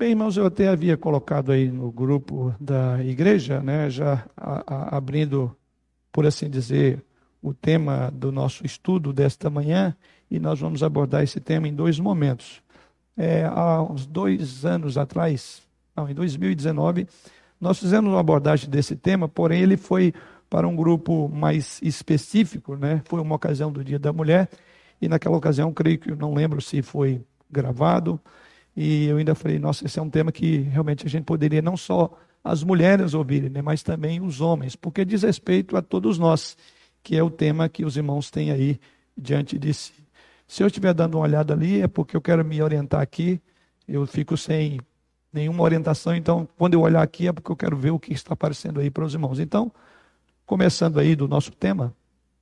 Bem, irmãos, eu até havia colocado aí no grupo da igreja, né, já a, a, abrindo, por assim dizer, o tema do nosso estudo desta manhã, e nós vamos abordar esse tema em dois momentos. É, há uns dois anos atrás, não, em 2019, nós fizemos uma abordagem desse tema, porém ele foi para um grupo mais específico, né? Foi uma ocasião do Dia da Mulher, e naquela ocasião, creio que, não lembro se foi gravado, e eu ainda falei, nossa, esse é um tema que realmente a gente poderia não só as mulheres ouvirem, né, mas também os homens, porque diz respeito a todos nós, que é o tema que os irmãos têm aí diante de si. Se eu estiver dando uma olhada ali, é porque eu quero me orientar aqui, eu fico sem nenhuma orientação, então quando eu olhar aqui é porque eu quero ver o que está aparecendo aí para os irmãos. Então, começando aí do nosso tema,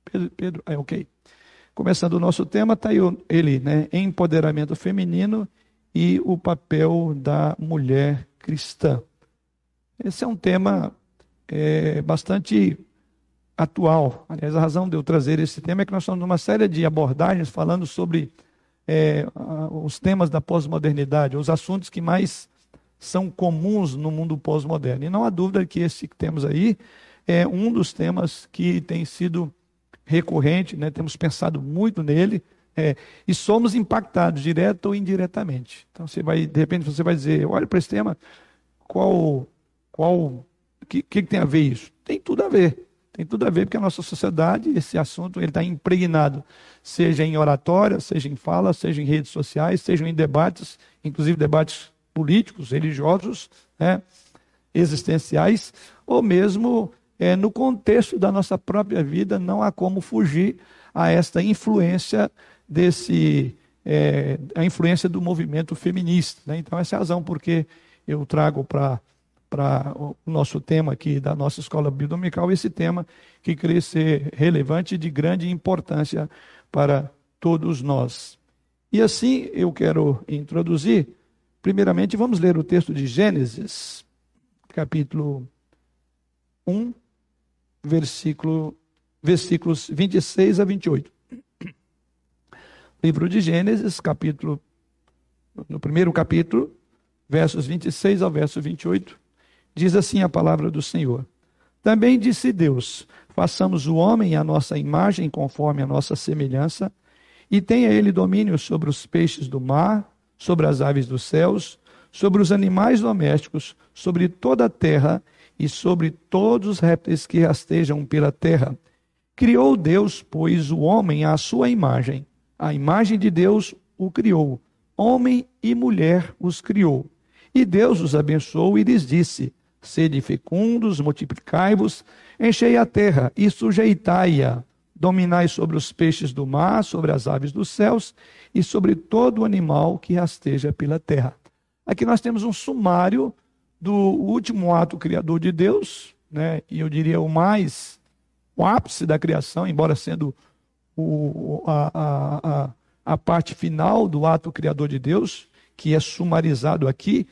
Pedro, Pedro é ok. Começando o nosso tema, está ele, né, empoderamento feminino e o papel da mulher cristã. Esse é um tema é, bastante atual. Aliás, a razão de eu trazer esse tema é que nós estamos numa série de abordagens falando sobre é, os temas da pós-modernidade, os assuntos que mais são comuns no mundo pós-moderno. E não há dúvida que esse que temos aí é um dos temas que tem sido recorrente, né? temos pensado muito nele, é, e somos impactados, direto ou indiretamente. Então, você vai, de repente, você vai dizer, olha para esse tema, qual, qual, que, que tem a ver isso? Tem tudo a ver. Tem tudo a ver porque a nossa sociedade, esse assunto, ele está impregnado, seja em oratória, seja em fala, seja em redes sociais, seja em debates, inclusive debates políticos, religiosos, né, existenciais, ou mesmo é, no contexto da nossa própria vida, não há como fugir a esta influência desse é, a influência do movimento feminista. Né? Então, essa é a razão porque eu trago para para o nosso tema aqui da nossa escola bidominical, esse tema que creio ser relevante e de grande importância para todos nós. E assim eu quero introduzir, primeiramente vamos ler o texto de Gênesis, capítulo 1, versículo, versículos 26 a 28. Livro de Gênesis, capítulo, no primeiro capítulo, versos 26 ao verso 28, diz assim a palavra do Senhor. Também disse Deus: façamos o homem à nossa imagem, conforme a nossa semelhança, e tenha ele domínio sobre os peixes do mar, sobre as aves dos céus, sobre os animais domésticos, sobre toda a terra e sobre todos os répteis que rastejam pela terra. Criou Deus, pois, o homem à sua imagem a imagem de Deus o criou. Homem e mulher os criou. E Deus os abençoou e lhes disse: Sede fecundos, multiplicai-vos, enchei a terra e sujeitai-a. Dominai sobre os peixes do mar, sobre as aves dos céus e sobre todo animal que rasteja pela terra. Aqui nós temos um sumário do último ato criador de Deus, né? e eu diria o mais, o ápice da criação, embora sendo o, a, a, a, parte final do ato criador de Deus, que é sumarizado aqui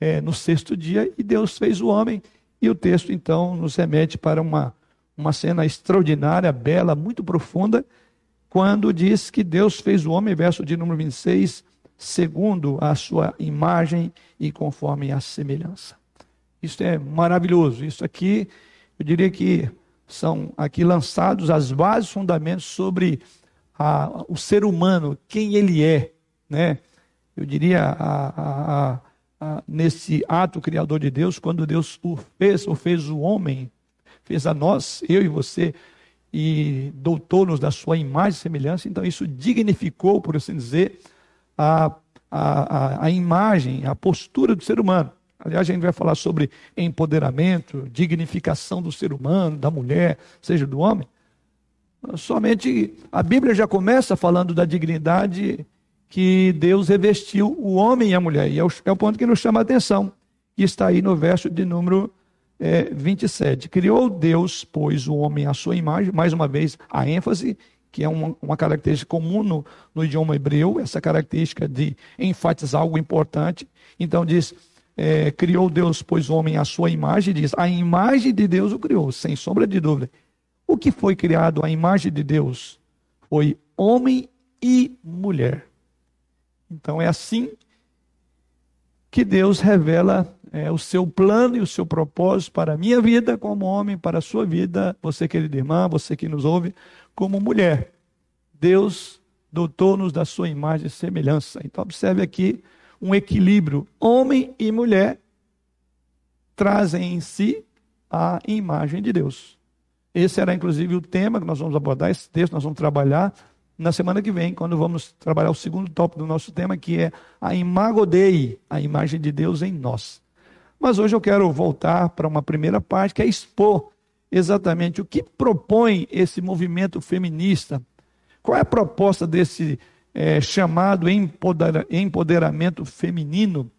é, no sexto dia, e Deus fez o homem. E o texto, então, nos remete para uma, uma cena extraordinária, bela, muito profunda, quando diz que Deus fez o homem, verso de número 26, segundo a sua imagem e conforme a semelhança. Isso é maravilhoso. Isso aqui, eu diria que são aqui lançados as bases fundamentos sobre a, o ser humano, quem ele é, né? Eu diria a, a, nesse ato criador de Deus, quando Deus o fez, ou fez o homem, fez a nós, eu e você, e doutou-nos da sua imagem e semelhança, então isso dignificou, por assim dizer, a, a, a imagem, a postura do ser humano. Aliás, a gente vai falar sobre empoderamento, dignificação do ser humano, da mulher, seja do homem. Somente a Bíblia já começa falando da dignidade que Deus revestiu o homem e a mulher. E é o, é o ponto que nos chama a atenção, que está aí no verso de número é, 27. Criou Deus, pois, o homem à sua imagem, mais uma vez, a ênfase, que é uma, uma característica comum no, no idioma hebreu, essa característica de enfatizar algo importante. Então diz é, criou Deus, pois, o homem à sua imagem, diz, a imagem de Deus o criou, sem sombra de dúvida. O que foi criado à imagem de Deus foi homem e mulher. Então é assim que Deus revela é, o seu plano e o seu propósito para a minha vida como homem, para a sua vida, você querida irmã, você que nos ouve, como mulher. Deus dotou-nos da sua imagem e semelhança. Então, observe aqui um equilíbrio. Homem e mulher trazem em si a imagem de Deus. Esse era, inclusive, o tema que nós vamos abordar, esse texto nós vamos trabalhar na semana que vem, quando vamos trabalhar o segundo tópico do nosso tema, que é a a imagem de Deus em nós. Mas hoje eu quero voltar para uma primeira parte, que é expor exatamente o que propõe esse movimento feminista. Qual é a proposta desse é, chamado empoderamento feminino?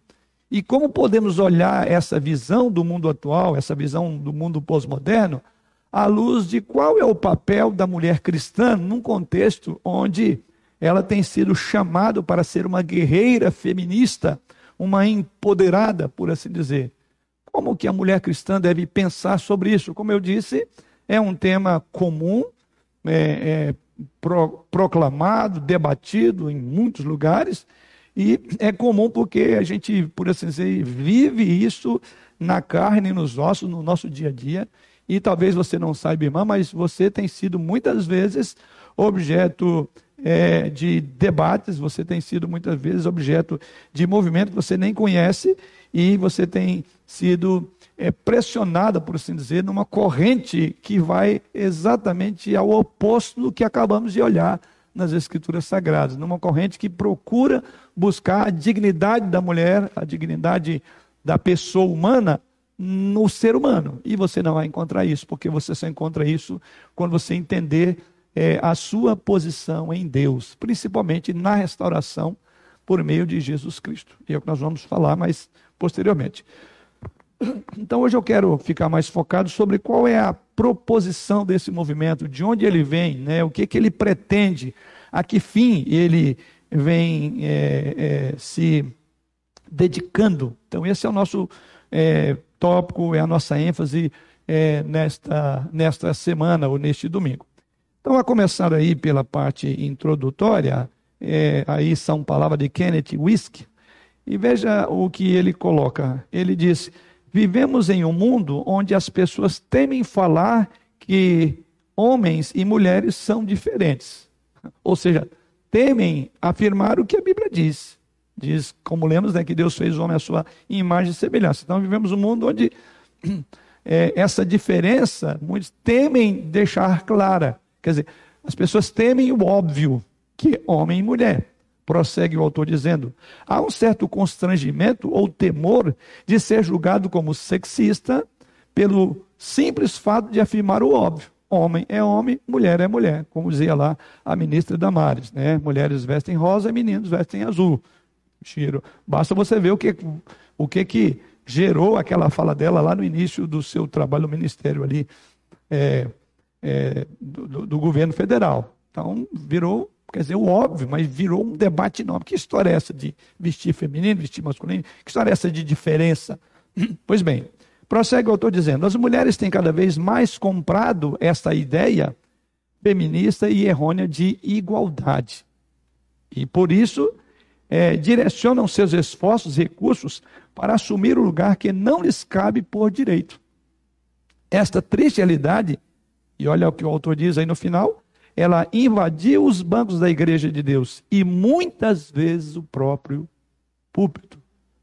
E como podemos olhar essa visão do mundo atual, essa visão do mundo pós-moderno, à luz de qual é o papel da mulher cristã num contexto onde ela tem sido chamada para ser uma guerreira feminista, uma empoderada, por assim dizer. Como que a mulher cristã deve pensar sobre isso? Como eu disse, é um tema comum, é, é, pro, proclamado, debatido em muitos lugares, e é comum porque a gente, por assim dizer, vive isso na carne e nos ossos, no nosso dia a dia, e talvez você não saiba, irmã, mas você tem sido muitas vezes objeto é, de debates, você tem sido muitas vezes objeto de movimento que você nem conhece e você tem sido é, pressionada, por assim dizer, numa corrente que vai exatamente ao oposto do que acabamos de olhar nas Escrituras Sagradas, numa corrente que procura buscar a dignidade da mulher, a dignidade da pessoa humana no ser humano. E você não vai encontrar isso, porque você só encontra isso quando você entender é, a sua posição em Deus, principalmente na restauração por meio de Jesus Cristo. E é o que nós vamos falar mais posteriormente. Então hoje eu quero ficar mais focado sobre qual é a proposição desse movimento, de onde ele vem, né, o que, que ele pretende, a que fim ele vem é, é, se dedicando. Então esse é o nosso é, tópico, é a nossa ênfase é, nesta, nesta semana ou neste domingo. Então, a começar aí pela parte introdutória, é, aí são palavras de Kenneth Wisk, e veja o que ele coloca. Ele diz: Vivemos em um mundo onde as pessoas temem falar que homens e mulheres são diferentes. Ou seja, temem afirmar o que a Bíblia diz. Diz, como lemos, né, que Deus fez o homem à sua imagem e semelhança. Então vivemos um mundo onde é, essa diferença, muitos temem deixar clara. Quer dizer, as pessoas temem o óbvio, que homem e mulher. Prossegue o autor dizendo: há um certo constrangimento ou temor de ser julgado como sexista pelo simples fato de afirmar o óbvio. Homem é homem, mulher é mulher, como dizia lá a ministra Damares, né? Mulheres vestem rosa, meninos vestem azul. Chiro. Basta você ver o que, o que, que gerou aquela fala dela lá no início do seu trabalho no ministério ali é, é, do, do, governo federal. Então, virou, quer dizer, o óbvio, mas virou um debate enorme. Que história é essa de vestir feminino, vestir masculino? Que história é essa de diferença? Pois bem, prossegue o autor dizendo: as mulheres têm cada vez mais comprado essa ideia feminista e errônea de igualdade. E por isso é, direcionam seus esforços e recursos para assumir o lugar que não lhes cabe por direito. Esta triste realidade, e olha o que o autor diz aí no final, ela invadiu os bancos da igreja de Deus e muitas vezes o próprio púlpito.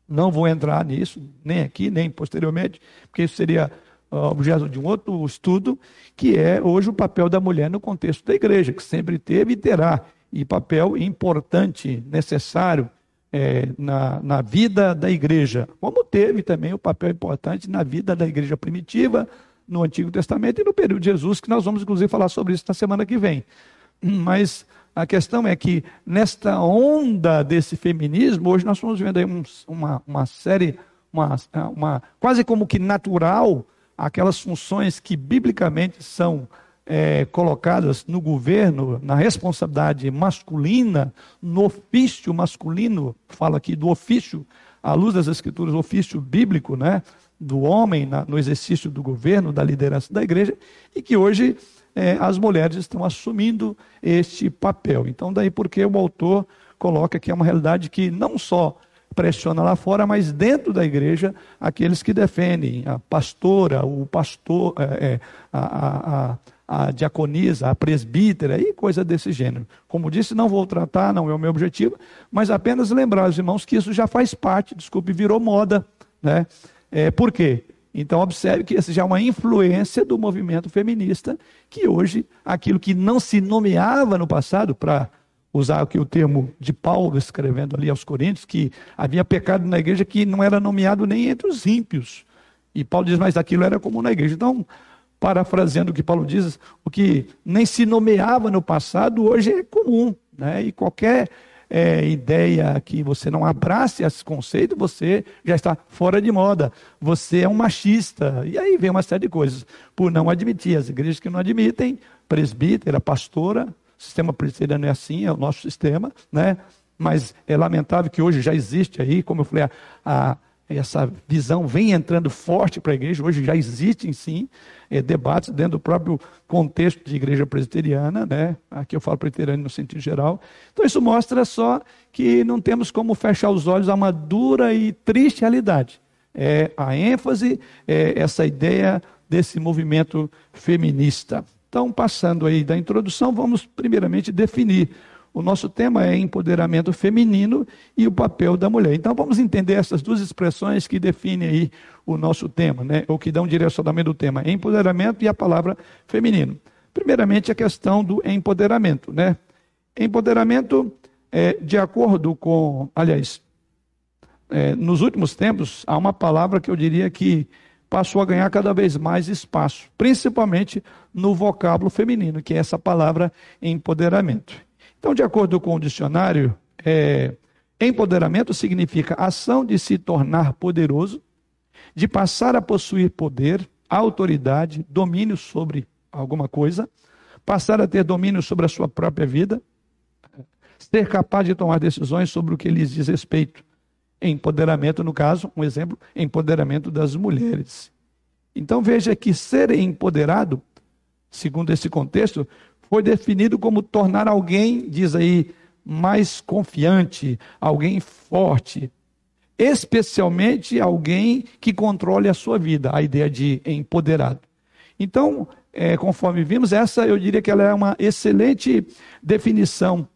Não vou entrar nisso, nem aqui, nem posteriormente, porque isso seria objeto de um outro estudo, que é hoje o papel da mulher no contexto da igreja, que sempre teve e terá e papel importante, necessário é, na, na vida da igreja, como teve também o papel importante na vida da igreja primitiva, no Antigo Testamento e no período de Jesus, que nós vamos inclusive falar sobre isso na semana que vem. Mas a questão é que nesta onda desse feminismo, hoje nós estamos vendo aí um, uma, uma série, uma, uma, quase como que natural, aquelas funções que biblicamente são é, colocadas no governo, na responsabilidade masculina, no ofício masculino, fala aqui do ofício, à luz das escrituras, ofício bíblico, né, do homem na, no exercício do governo, da liderança da igreja, e que hoje é, as mulheres estão assumindo este papel. Então, daí porque o autor coloca que é uma realidade que não só pressiona lá fora, mas dentro da igreja, aqueles que defendem, a pastora, o pastor, é, é, a, a, a diaconisa, a presbítera e coisa desse gênero. Como disse, não vou tratar, não é o meu objetivo, mas apenas lembrar aos irmãos que isso já faz parte, desculpe, virou moda. Né? É, por quê? Então, observe que essa já é uma influência do movimento feminista, que hoje, aquilo que não se nomeava no passado, para usar aqui o termo de Paulo escrevendo ali aos Coríntios, que havia pecado na igreja que não era nomeado nem entre os ímpios. E Paulo diz, mas aquilo era comum na igreja. Então, parafraseando o que Paulo diz, o que nem se nomeava no passado, hoje é comum. Né? E qualquer é, ideia que você não abrace esse conceito, você já está fora de moda. Você é um machista. E aí vem uma série de coisas. Por não admitir. As igrejas que não admitem, presbítera, pastora, sistema presbiteriano é assim, é o nosso sistema, né? Mas é lamentável que hoje já existe aí, como eu falei, a, a essa visão vem entrando forte para a igreja, hoje já existem sim é, debates dentro do próprio contexto de igreja presbiteriana, né? aqui eu falo presbiteriano no sentido geral. Então isso mostra só que não temos como fechar os olhos a uma dura e triste realidade. É a ênfase, é essa ideia desse movimento feminista. Então, passando aí da introdução, vamos primeiramente definir o nosso tema é empoderamento feminino e o papel da mulher. Então vamos entender essas duas expressões que definem aí o nosso tema, né? ou que dão direcionamento do tema, empoderamento e a palavra feminino. Primeiramente a questão do empoderamento, né? Empoderamento, é, de acordo com, aliás, é, nos últimos tempos há uma palavra que eu diria que passou a ganhar cada vez mais espaço, principalmente no vocábulo feminino, que é essa palavra empoderamento. Então, de acordo com o dicionário, é, empoderamento significa ação de se tornar poderoso, de passar a possuir poder, autoridade, domínio sobre alguma coisa, passar a ter domínio sobre a sua própria vida, ser capaz de tomar decisões sobre o que lhes diz respeito. Empoderamento, no caso, um exemplo, empoderamento das mulheres. Então veja que ser empoderado, segundo esse contexto, foi definido como tornar alguém, diz aí, mais confiante, alguém forte, especialmente alguém que controle a sua vida, a ideia de empoderado. Então, é, conforme vimos, essa eu diria que ela é uma excelente definição,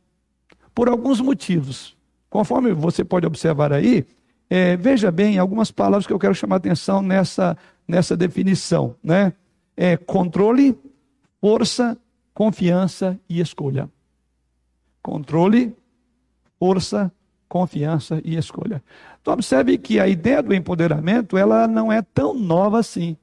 por alguns motivos. Conforme você pode observar aí, é, veja bem algumas palavras que eu quero chamar a atenção nessa, nessa definição. Né? É, controle, força, confiança e escolha. Controle, força, confiança e escolha. Então observe que a ideia do empoderamento, ela não é tão nova assim.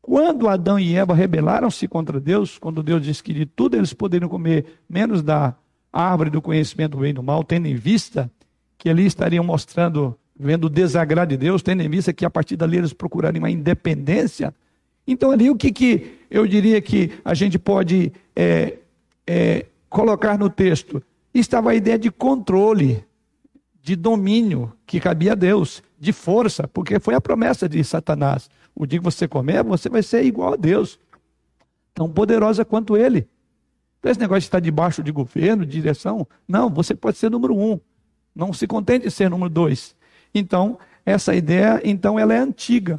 Quando Adão e Eva rebelaram-se contra Deus, quando Deus disse que de tudo eles poderiam comer, menos da árvore do conhecimento do bem e do mal, tendo em vista que ali estariam mostrando, vendo o desagrado de Deus, tendo em vista que a partir dali eles procurariam uma independência, então, ali, o que, que eu diria que a gente pode é, é, colocar no texto? Estava a ideia de controle, de domínio que cabia a Deus, de força, porque foi a promessa de Satanás. O dia que você comer, você vai ser igual a Deus, tão poderosa quanto ele. Então, esse negócio de estar debaixo de governo, de direção, não, você pode ser número um. Não se contente de ser número dois. Então, essa ideia, então, ela é antiga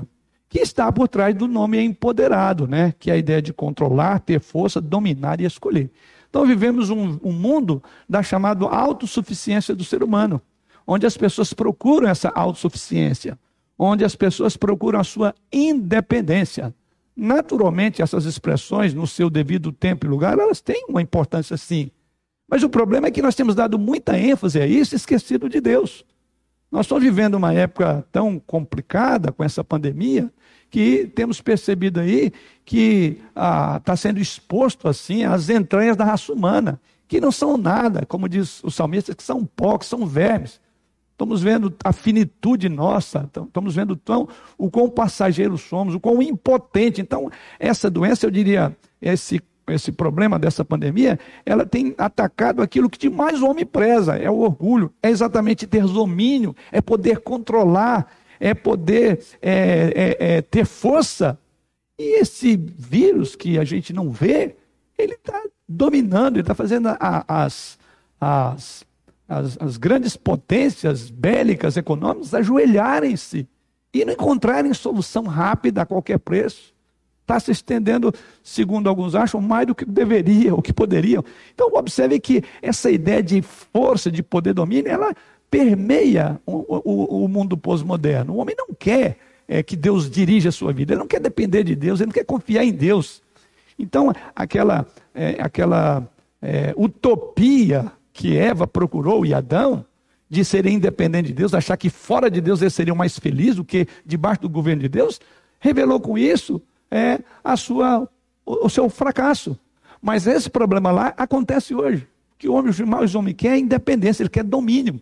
que está por trás do nome empoderado, né? que é a ideia de controlar, ter força, dominar e escolher. Então vivemos um, um mundo da chamada autossuficiência do ser humano, onde as pessoas procuram essa autossuficiência, onde as pessoas procuram a sua independência. Naturalmente, essas expressões, no seu devido tempo e lugar, elas têm uma importância sim. Mas o problema é que nós temos dado muita ênfase a isso e esquecido de Deus. Nós estamos vivendo uma época tão complicada com essa pandemia que temos percebido aí que está ah, sendo exposto assim às entranhas da raça humana, que não são nada, como diz o salmista, que são pó, que são vermes. Estamos vendo a finitude nossa, estamos vendo tão, o quão passageiros somos, o quão impotente. Então, essa doença, eu diria, esse esse problema dessa pandemia, ela tem atacado aquilo que de mais o homem preza, é o orgulho, é exatamente ter domínio, é poder controlar, é poder é, é, é ter força. E esse vírus que a gente não vê, ele está dominando, ele está fazendo a, as, as, as, as grandes potências bélicas, econômicas, ajoelharem-se e não encontrarem solução rápida a qualquer preço. Está se estendendo, segundo alguns acham, mais do que deveria, o que poderiam. Então, observe que essa ideia de força, de poder domínio, ela permeia o, o, o mundo pós-moderno. O homem não quer é, que Deus dirija a sua vida, ele não quer depender de Deus, ele não quer confiar em Deus. Então, aquela, é, aquela é, utopia que Eva procurou e Adão, de serem independentes de Deus, achar que fora de Deus eles seriam mais felizes do que debaixo do governo de Deus, revelou com isso é a sua, o, o seu fracasso. Mas esse problema lá acontece hoje. Que o homem, o homem quer independência, ele quer domínio.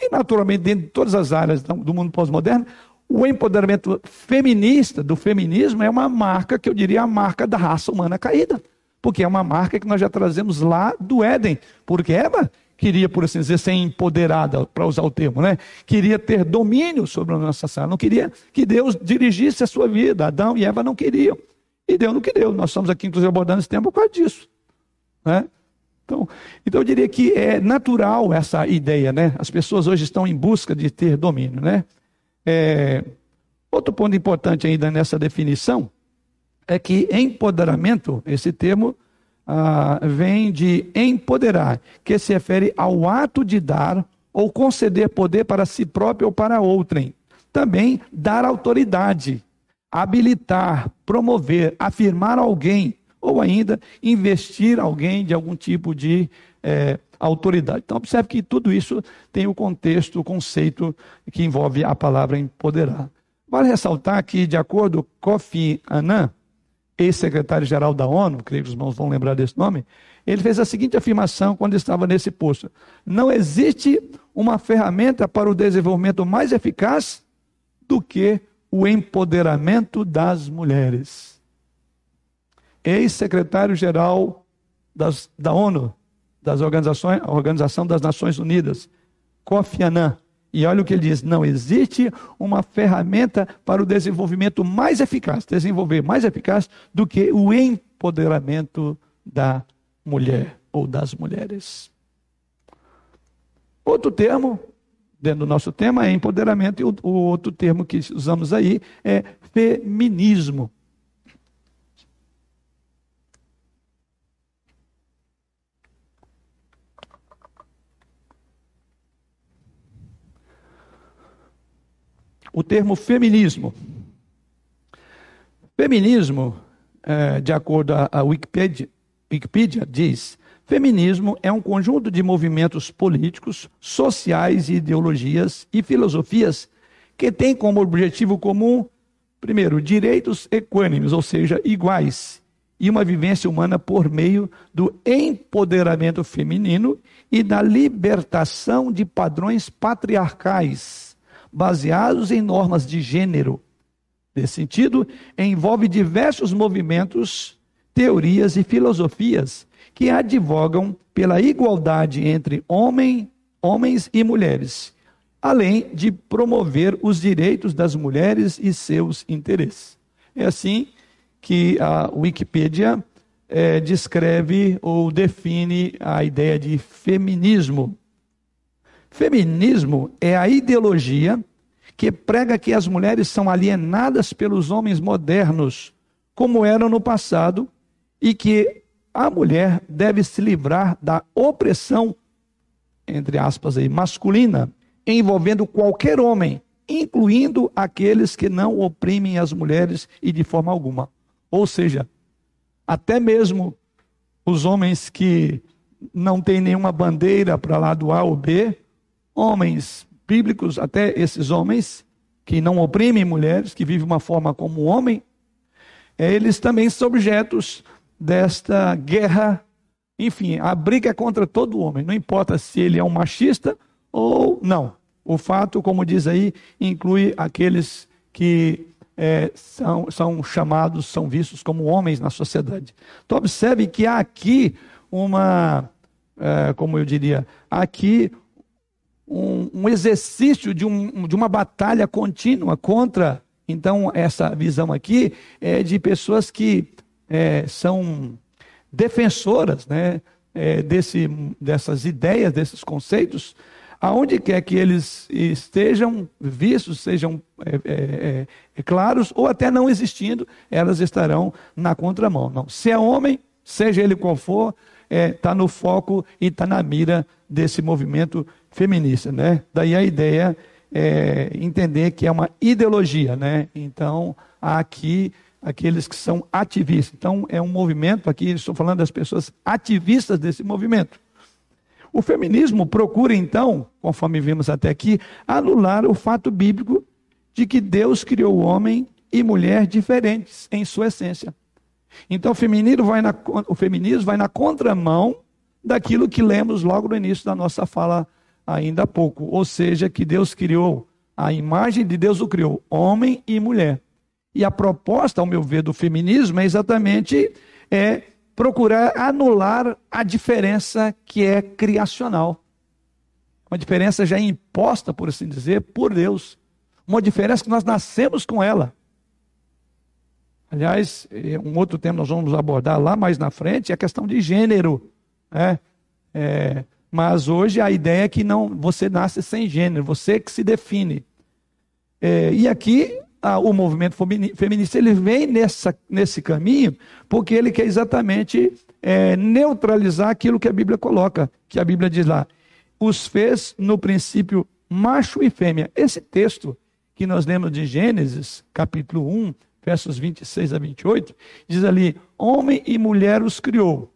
E, naturalmente, dentro de todas as áreas do mundo pós-moderno, o empoderamento feminista, do feminismo, é uma marca, que eu diria, a marca da raça humana caída. Porque é uma marca que nós já trazemos lá do Éden. Porque Eva queria, por assim dizer, ser empoderada, para usar o termo, né? Queria ter domínio sobre a nossa sala, não queria que Deus dirigisse a sua vida. Adão e Eva não queriam. E Deus não que deu. Nós estamos aqui, inclusive, abordando esse tempo por causa disso. Né? Então, então, eu diria que é natural essa ideia, né? As pessoas hoje estão em busca de ter domínio, né? É, outro ponto importante ainda nessa definição é que empoderamento, esse termo, ah, vem de empoderar, que se refere ao ato de dar ou conceder poder para si próprio ou para outrem. Também dar autoridade, habilitar, promover, afirmar alguém, ou ainda investir alguém de algum tipo de é, autoridade. Então, observe que tudo isso tem o contexto, o conceito que envolve a palavra empoderar. Vale ressaltar que, de acordo com Kofi Annan, ex-secretário-geral da ONU, creio que os irmãos vão lembrar desse nome, ele fez a seguinte afirmação quando estava nesse posto: Não existe uma ferramenta para o desenvolvimento mais eficaz do que o empoderamento das mulheres. Ex-secretário-geral da ONU, das organizações, Organização das Nações Unidas, Kofi Annan, e olha o que ele diz: não existe uma ferramenta para o desenvolvimento mais eficaz, desenvolver mais eficaz do que o empoderamento da mulher ou das mulheres. Outro termo, dentro do nosso tema, é empoderamento, e o, o outro termo que usamos aí é feminismo. O termo feminismo. Feminismo, é, de acordo à Wikipedia, Wikipedia, diz: feminismo é um conjunto de movimentos políticos, sociais, ideologias e filosofias que têm como objetivo comum, primeiro, direitos equânimes, ou seja, iguais, e uma vivência humana por meio do empoderamento feminino e da libertação de padrões patriarcais baseados em normas de gênero. Nesse sentido, envolve diversos movimentos, teorias e filosofias que advogam pela igualdade entre homem, homens e mulheres, além de promover os direitos das mulheres e seus interesses. É assim que a Wikipedia é, descreve ou define a ideia de feminismo. Feminismo é a ideologia que prega que as mulheres são alienadas pelos homens modernos, como eram no passado, e que a mulher deve se livrar da opressão, entre aspas aí, masculina, envolvendo qualquer homem, incluindo aqueles que não oprimem as mulheres e de forma alguma. Ou seja, até mesmo os homens que não têm nenhuma bandeira para lá do A ou B, homens bíblicos, até esses homens que não oprimem mulheres, que vivem uma forma como homem, é, eles também são objetos desta guerra. Enfim, a briga é contra todo homem, não importa se ele é um machista ou não. O fato, como diz aí, inclui aqueles que é, são, são chamados, são vistos como homens na sociedade. Então, observe que há aqui uma, é, como eu diria, aqui um, um exercício de, um, de uma batalha contínua contra, então, essa visão aqui é de pessoas que é, são defensoras né, é, desse, dessas ideias, desses conceitos, aonde quer que eles estejam vistos, sejam é, é, é, é, claros, ou até não existindo, elas estarão na contramão. Não. Se é homem, seja ele qual for, está é, no foco e está na mira desse movimento feminista. Né? Daí a ideia é entender que é uma ideologia. Né? Então, há aqui aqueles que são ativistas. Então, é um movimento, aqui estou falando das pessoas ativistas desse movimento. O feminismo procura, então, conforme vimos até aqui, anular o fato bíblico de que Deus criou homem e mulher diferentes em sua essência. Então, o feminismo vai na, o feminismo vai na contramão daquilo que lemos logo no início da nossa fala ainda há pouco. Ou seja, que Deus criou, a imagem de Deus o criou, homem e mulher. E a proposta, ao meu ver, do feminismo é exatamente é procurar anular a diferença que é criacional. Uma diferença já imposta, por assim dizer, por Deus. Uma diferença que nós nascemos com ela. Aliás, é, um outro tema nós vamos abordar lá mais na frente é a questão de gênero. Né? É, mas hoje a ideia é que não você nasce sem gênero, você que se define. É, e aqui a, o movimento feminista ele vem nessa, nesse caminho porque ele quer exatamente é, neutralizar aquilo que a Bíblia coloca, que a Bíblia diz lá, os fez no princípio macho e fêmea. Esse texto que nós lemos de Gênesis, capítulo 1, versos 26 a 28, diz ali: homem e mulher os criou.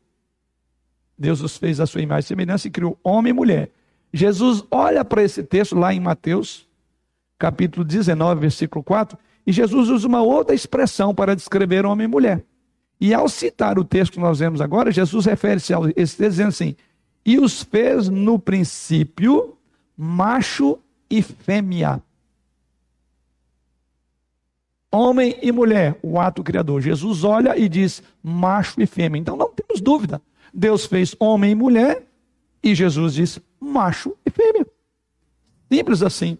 Deus os fez a sua imagem e semelhança e criou homem e mulher. Jesus olha para esse texto lá em Mateus, capítulo 19, versículo 4, e Jesus usa uma outra expressão para descrever homem e mulher. E ao citar o texto que nós vemos agora, Jesus refere-se a esse texto dizendo assim: E os fez no princípio macho e fêmea. Homem e mulher, o ato criador. Jesus olha e diz macho e fêmea. Então não temos dúvida. Deus fez homem e mulher e Jesus diz macho e fêmea. Simples assim.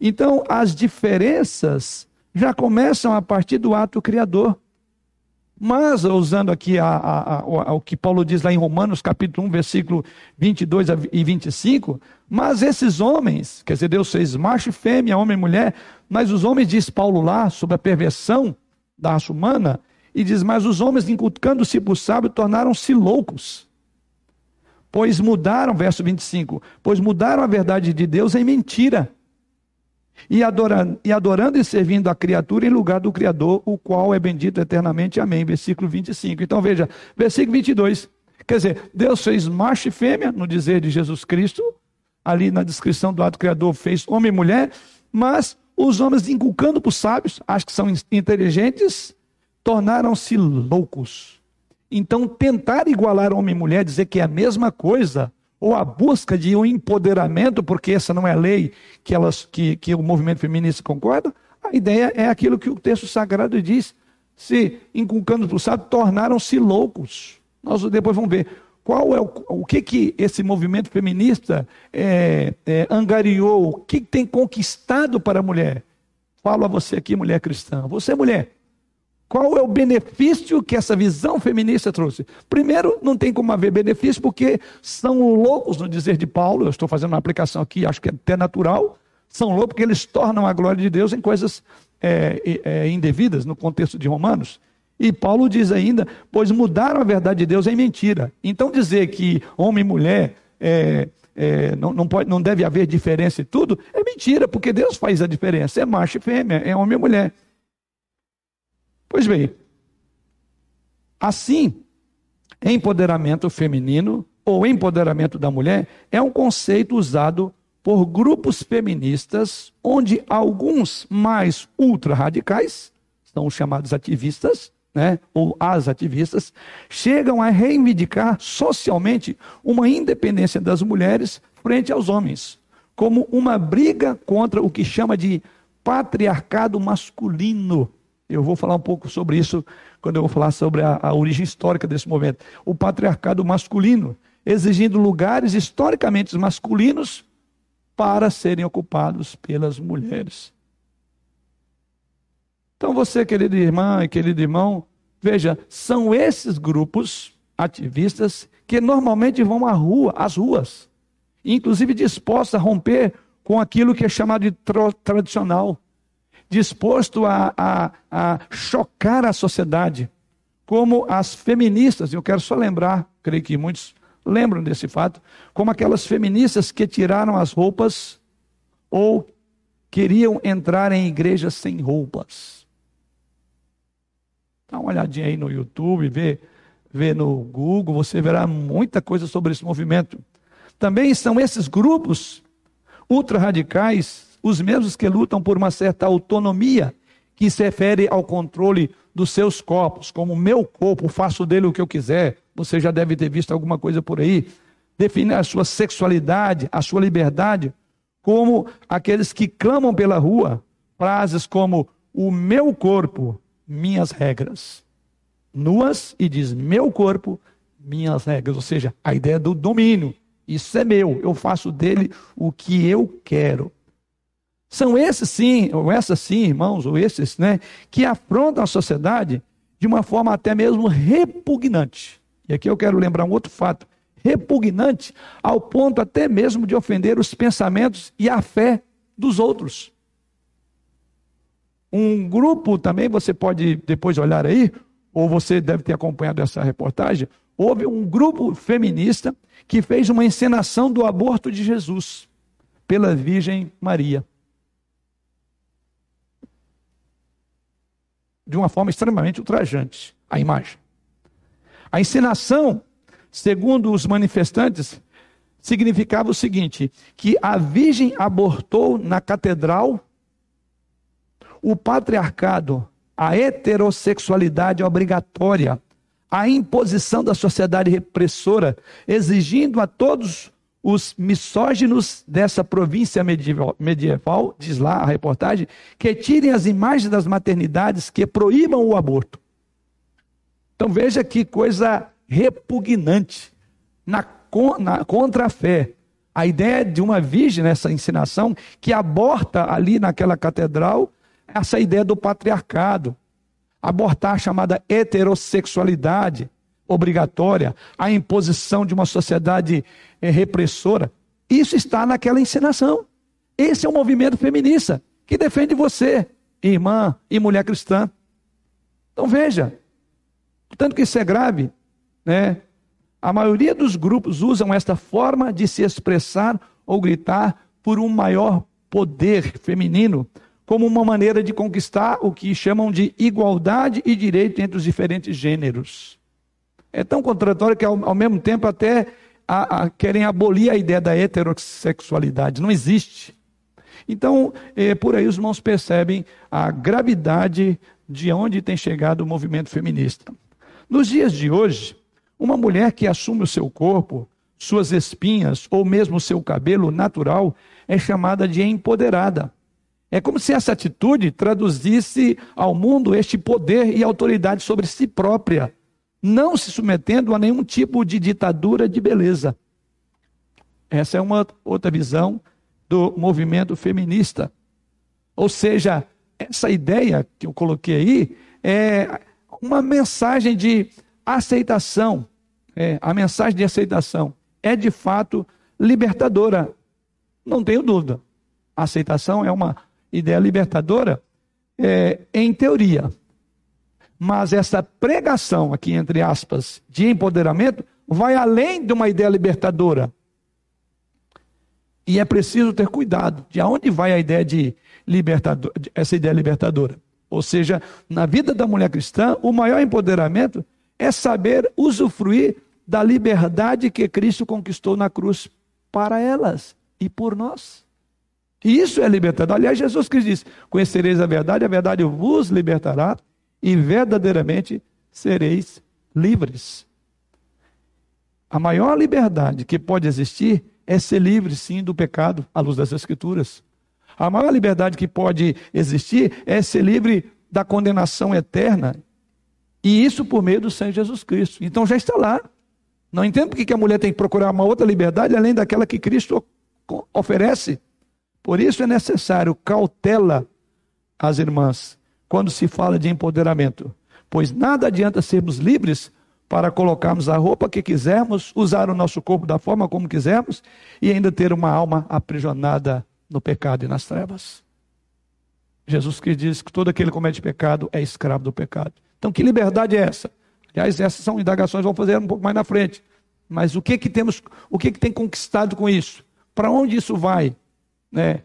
Então, as diferenças já começam a partir do ato criador. Mas, usando aqui a, a, a, o que Paulo diz lá em Romanos, capítulo 1, versículo 22 e 25, mas esses homens, quer dizer, Deus fez macho e fêmea, homem e mulher, mas os homens, diz Paulo lá, sobre a perversão da raça humana, e diz, mas os homens, inculcando-se por sábio, tornaram-se loucos. Pois mudaram, verso 25, pois mudaram a verdade de Deus em mentira e adorando, e adorando e servindo a criatura em lugar do Criador, o qual é bendito eternamente. Amém. Versículo 25. Então veja, versículo 22. Quer dizer, Deus fez macho e fêmea, no dizer de Jesus Cristo, ali na descrição do ato criador, fez homem e mulher, mas os homens, inculcando para os sábios, acho que são inteligentes, tornaram-se loucos. Então, tentar igualar homem e mulher, dizer que é a mesma coisa, ou a busca de um empoderamento, porque essa não é a lei que, elas, que, que o movimento feminista concorda, a ideia é aquilo que o texto sagrado diz. Se inculcando o sábio, tornaram-se loucos. Nós depois vamos ver qual é o, o que, que esse movimento feminista é, é, angariou, o que tem conquistado para a mulher. Falo a você aqui, mulher cristã. Você, mulher, qual é o benefício que essa visão feminista trouxe? Primeiro, não tem como haver benefício, porque são loucos, no dizer de Paulo, eu estou fazendo uma aplicação aqui, acho que é até natural, são loucos porque eles tornam a glória de Deus em coisas é, é, indevidas, no contexto de Romanos. E Paulo diz ainda, pois mudaram a verdade de Deus em mentira. Então dizer que homem e mulher é, é, não, não, pode, não deve haver diferença e tudo, é mentira, porque Deus faz a diferença. É macho e fêmea, é homem e mulher. Pois bem, assim, empoderamento feminino ou empoderamento da mulher é um conceito usado por grupos feministas, onde alguns mais ultra-radicais, são chamados ativistas, né, ou as ativistas, chegam a reivindicar socialmente uma independência das mulheres frente aos homens, como uma briga contra o que chama de patriarcado masculino. Eu vou falar um pouco sobre isso quando eu vou falar sobre a, a origem histórica desse movimento. O patriarcado masculino, exigindo lugares historicamente masculinos para serem ocupados pelas mulheres. Então, você, querida irmã e querido irmão, veja, são esses grupos ativistas que normalmente vão à rua, às ruas, inclusive dispostos a romper com aquilo que é chamado de tradicional, disposto a, a, a chocar a sociedade, como as feministas, eu quero só lembrar, creio que muitos lembram desse fato, como aquelas feministas que tiraram as roupas ou queriam entrar em igrejas sem roupas. Dá uma olhadinha aí no YouTube, vê, vê no Google, você verá muita coisa sobre esse movimento. Também são esses grupos ultra-radicais os mesmos que lutam por uma certa autonomia que se refere ao controle dos seus corpos, como meu corpo, faço dele o que eu quiser. Você já deve ter visto alguma coisa por aí. Define a sua sexualidade, a sua liberdade, como aqueles que clamam pela rua, frases como o meu corpo, minhas regras. Nuas e diz meu corpo, minhas regras, ou seja, a ideia do domínio. Isso é meu, eu faço dele o que eu quero. São esses sim, ou essas sim, irmãos, ou esses, né, que afrontam a sociedade de uma forma até mesmo repugnante. E aqui eu quero lembrar um outro fato repugnante ao ponto até mesmo de ofender os pensamentos e a fé dos outros. Um grupo também, você pode depois olhar aí, ou você deve ter acompanhado essa reportagem, houve um grupo feminista que fez uma encenação do aborto de Jesus pela Virgem Maria. De uma forma extremamente ultrajante, a imagem. A encenação segundo os manifestantes, significava o seguinte: que a Virgem abortou na catedral o patriarcado, a heterossexualidade obrigatória, a imposição da sociedade repressora, exigindo a todos os misóginos dessa província medieval, diz lá a reportagem, que tirem as imagens das maternidades que proíbam o aborto. Então veja que coisa repugnante na, na, contra a fé. A ideia de uma virgem nessa ensinação que aborta ali naquela catedral essa ideia do patriarcado, abortar a chamada heterossexualidade obrigatória, a imposição de uma sociedade é, repressora. Isso está naquela ensinação. Esse é o movimento feminista que defende você, irmã e mulher cristã. Então veja, tanto que isso é grave, né? A maioria dos grupos usam esta forma de se expressar ou gritar por um maior poder feminino, como uma maneira de conquistar o que chamam de igualdade e direito entre os diferentes gêneros. É tão contraditório que, ao, ao mesmo tempo, até a, a, querem abolir a ideia da heterossexualidade. Não existe. Então, é, por aí os irmãos percebem a gravidade de onde tem chegado o movimento feminista. Nos dias de hoje, uma mulher que assume o seu corpo, suas espinhas ou mesmo seu cabelo natural é chamada de empoderada. É como se essa atitude traduzisse ao mundo este poder e autoridade sobre si própria, não se submetendo a nenhum tipo de ditadura de beleza. Essa é uma outra visão do movimento feminista. Ou seja, essa ideia que eu coloquei aí é uma mensagem de aceitação, é, a mensagem de aceitação é de fato libertadora. Não tenho dúvida. A aceitação é uma ideia libertadora é, em teoria. Mas essa pregação, aqui entre aspas, de empoderamento, vai além de uma ideia libertadora. E é preciso ter cuidado de aonde vai a ideia de libertador, essa ideia libertadora. Ou seja, na vida da mulher cristã, o maior empoderamento é saber usufruir da liberdade que Cristo conquistou na cruz para elas e por nós. E isso é libertador. Aliás, Jesus Cristo diz: Conhecereis a verdade, a verdade vos libertará, e verdadeiramente sereis livres. A maior liberdade que pode existir é ser livre, sim, do pecado, à luz das Escrituras. A maior liberdade que pode existir é ser livre da condenação eterna e isso por meio do Senhor Jesus Cristo. Então já está lá. Não entendo porque que a mulher tem que procurar uma outra liberdade além daquela que Cristo oferece. Por isso é necessário cautela às irmãs quando se fala de empoderamento. Pois nada adianta sermos livres para colocarmos a roupa que quisermos, usar o nosso corpo da forma como quisermos e ainda ter uma alma aprisionada no pecado e nas trevas. Jesus que diz que todo aquele que comete pecado é escravo do pecado. Então, que liberdade é essa? Aliás, essas são indagações, vamos fazer um pouco mais na frente. Mas o que que temos, o que que tem conquistado com isso? Para onde isso vai? Né?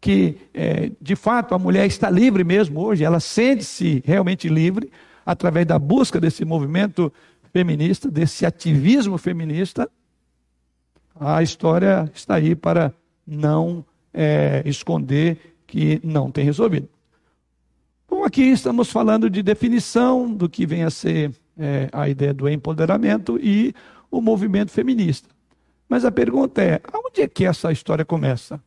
Que, é, de fato, a mulher está livre mesmo hoje, ela sente-se realmente livre através da busca desse movimento feminista, desse ativismo feminista. A história está aí para não é, esconder que não tem resolvido. Bom, aqui estamos falando de definição do que vem a ser é, a ideia do empoderamento e o movimento feminista. Mas a pergunta é: aonde é que essa história começa?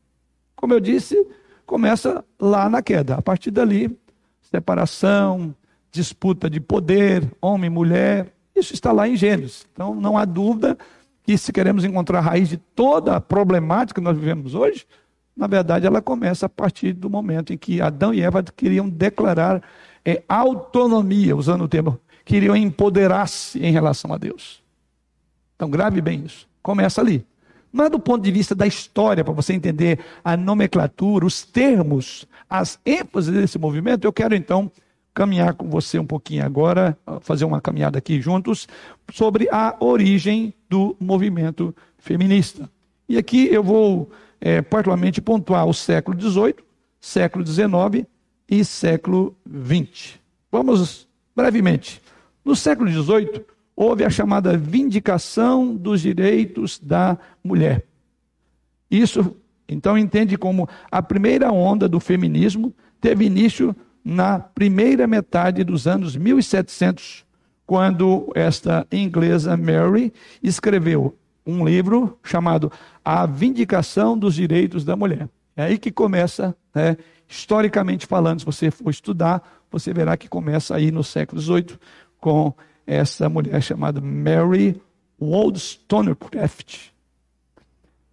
Como eu disse, começa lá na queda. A partir dali, separação, disputa de poder, homem e mulher, isso está lá em Gênesis. Então não há dúvida que se queremos encontrar a raiz de toda a problemática que nós vivemos hoje, na verdade, ela começa a partir do momento em que Adão e Eva queriam declarar é, autonomia, usando o termo, queriam empoderar-se em relação a Deus. Então, grave bem isso. Começa ali. Mas do ponto de vista da história, para você entender a nomenclatura, os termos, as ênfases desse movimento, eu quero então caminhar com você um pouquinho agora, fazer uma caminhada aqui juntos, sobre a origem do movimento feminista. E aqui eu vou é, particularmente pontuar o século XVIII, século XIX e século XX. Vamos brevemente. No século XVIII, houve a chamada vindicação dos direitos da mulher. Isso, então, entende como a primeira onda do feminismo teve início na primeira metade dos anos 1700, quando esta inglesa Mary escreveu um livro chamado A Vindicação dos Direitos da Mulher. É aí que começa, né, historicamente falando, se você for estudar, você verá que começa aí no século XVIII com essa mulher chamada Mary Wollstonecraft.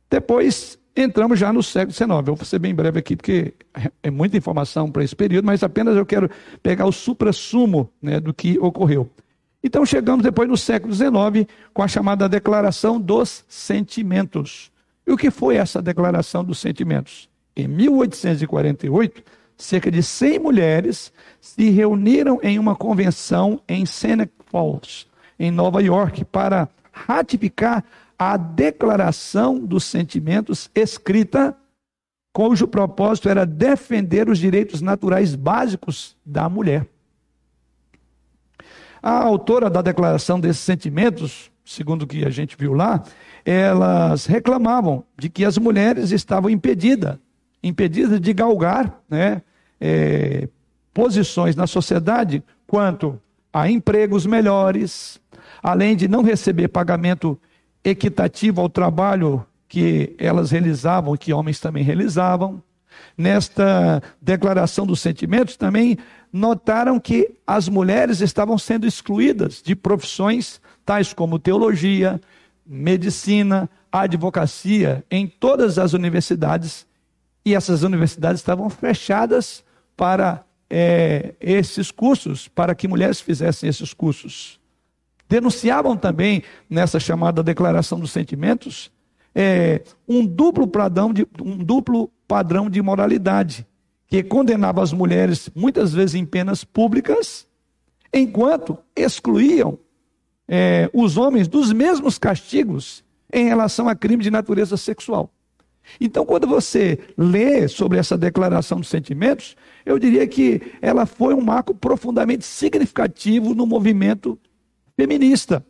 Depois entramos já no século XIX. Eu vou ser bem breve aqui, porque é muita informação para esse período, mas apenas eu quero pegar o supra-sumo né, do que ocorreu. Então chegamos depois no século XIX com a chamada Declaração dos Sentimentos. E o que foi essa Declaração dos Sentimentos? Em 1848, cerca de 100 mulheres se reuniram em uma convenção em Seneca Falls, em Nova York, para ratificar a Declaração dos Sentimentos escrita, cujo propósito era defender os direitos naturais básicos da mulher. A autora da declaração desses sentimentos, segundo o que a gente viu lá, elas reclamavam de que as mulheres estavam impedidas, impedidas de galgar né, é, posições na sociedade quanto a empregos melhores, além de não receber pagamento equitativo ao trabalho que elas realizavam, que homens também realizavam. Nesta declaração dos sentimentos também notaram que as mulheres estavam sendo excluídas de profissões tais como teologia, medicina, advocacia em todas as universidades e essas universidades estavam fechadas para é, esses cursos, para que mulheres fizessem esses cursos. Denunciavam também, nessa chamada Declaração dos Sentimentos, é, um, duplo padrão de, um duplo padrão de moralidade que condenava as mulheres muitas vezes em penas públicas, enquanto excluíam é, os homens dos mesmos castigos em relação a crime de natureza sexual. Então, quando você lê sobre essa declaração dos sentimentos, eu diria que ela foi um marco profundamente significativo no movimento feminista.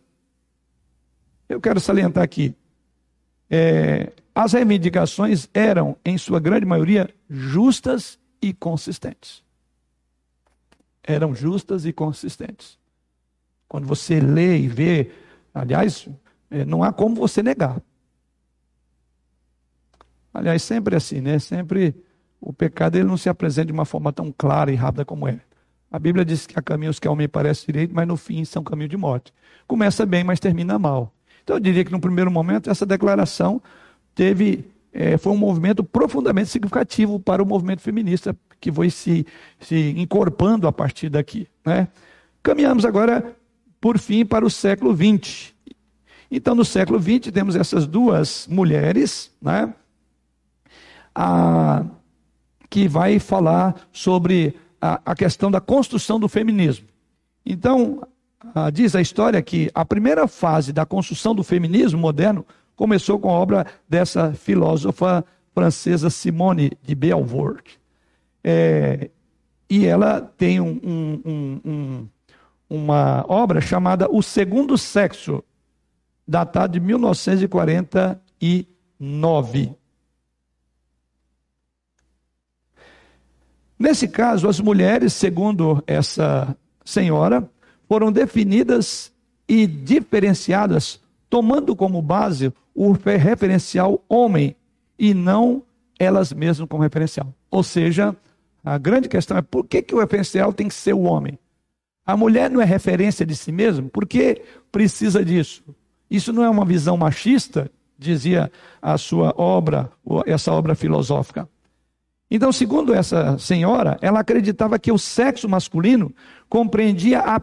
Eu quero salientar aqui. É, as reivindicações eram, em sua grande maioria, justas e consistentes. Eram justas e consistentes. Quando você lê e vê, aliás, é, não há como você negar. Aliás, sempre assim, né? Sempre o pecado ele não se apresenta de uma forma tão clara e rápida como é. A Bíblia diz que há caminhos que ao homem parece direito, mas no fim são caminho de morte. Começa bem, mas termina mal. Então eu diria que no primeiro momento essa declaração teve é, foi um movimento profundamente significativo para o movimento feminista que foi se, se encorpando a partir daqui. Né? Caminhamos agora por fim, para o século XX. Então, no século XX, temos essas duas mulheres, né? A, que vai falar sobre a, a questão da construção do feminismo. Então, a, diz a história que a primeira fase da construção do feminismo moderno começou com a obra dessa filósofa francesa Simone de Beauvoir. É, e ela tem um, um, um, uma obra chamada O Segundo Sexo, datada de 1949. Nesse caso, as mulheres, segundo essa senhora, foram definidas e diferenciadas, tomando como base o referencial homem e não elas mesmas como referencial. Ou seja, a grande questão é por que, que o referencial tem que ser o homem? A mulher não é referência de si mesma? Por que precisa disso? Isso não é uma visão machista, dizia a sua obra, essa obra filosófica. Então, segundo essa senhora, ela acreditava que o sexo masculino compreendia a,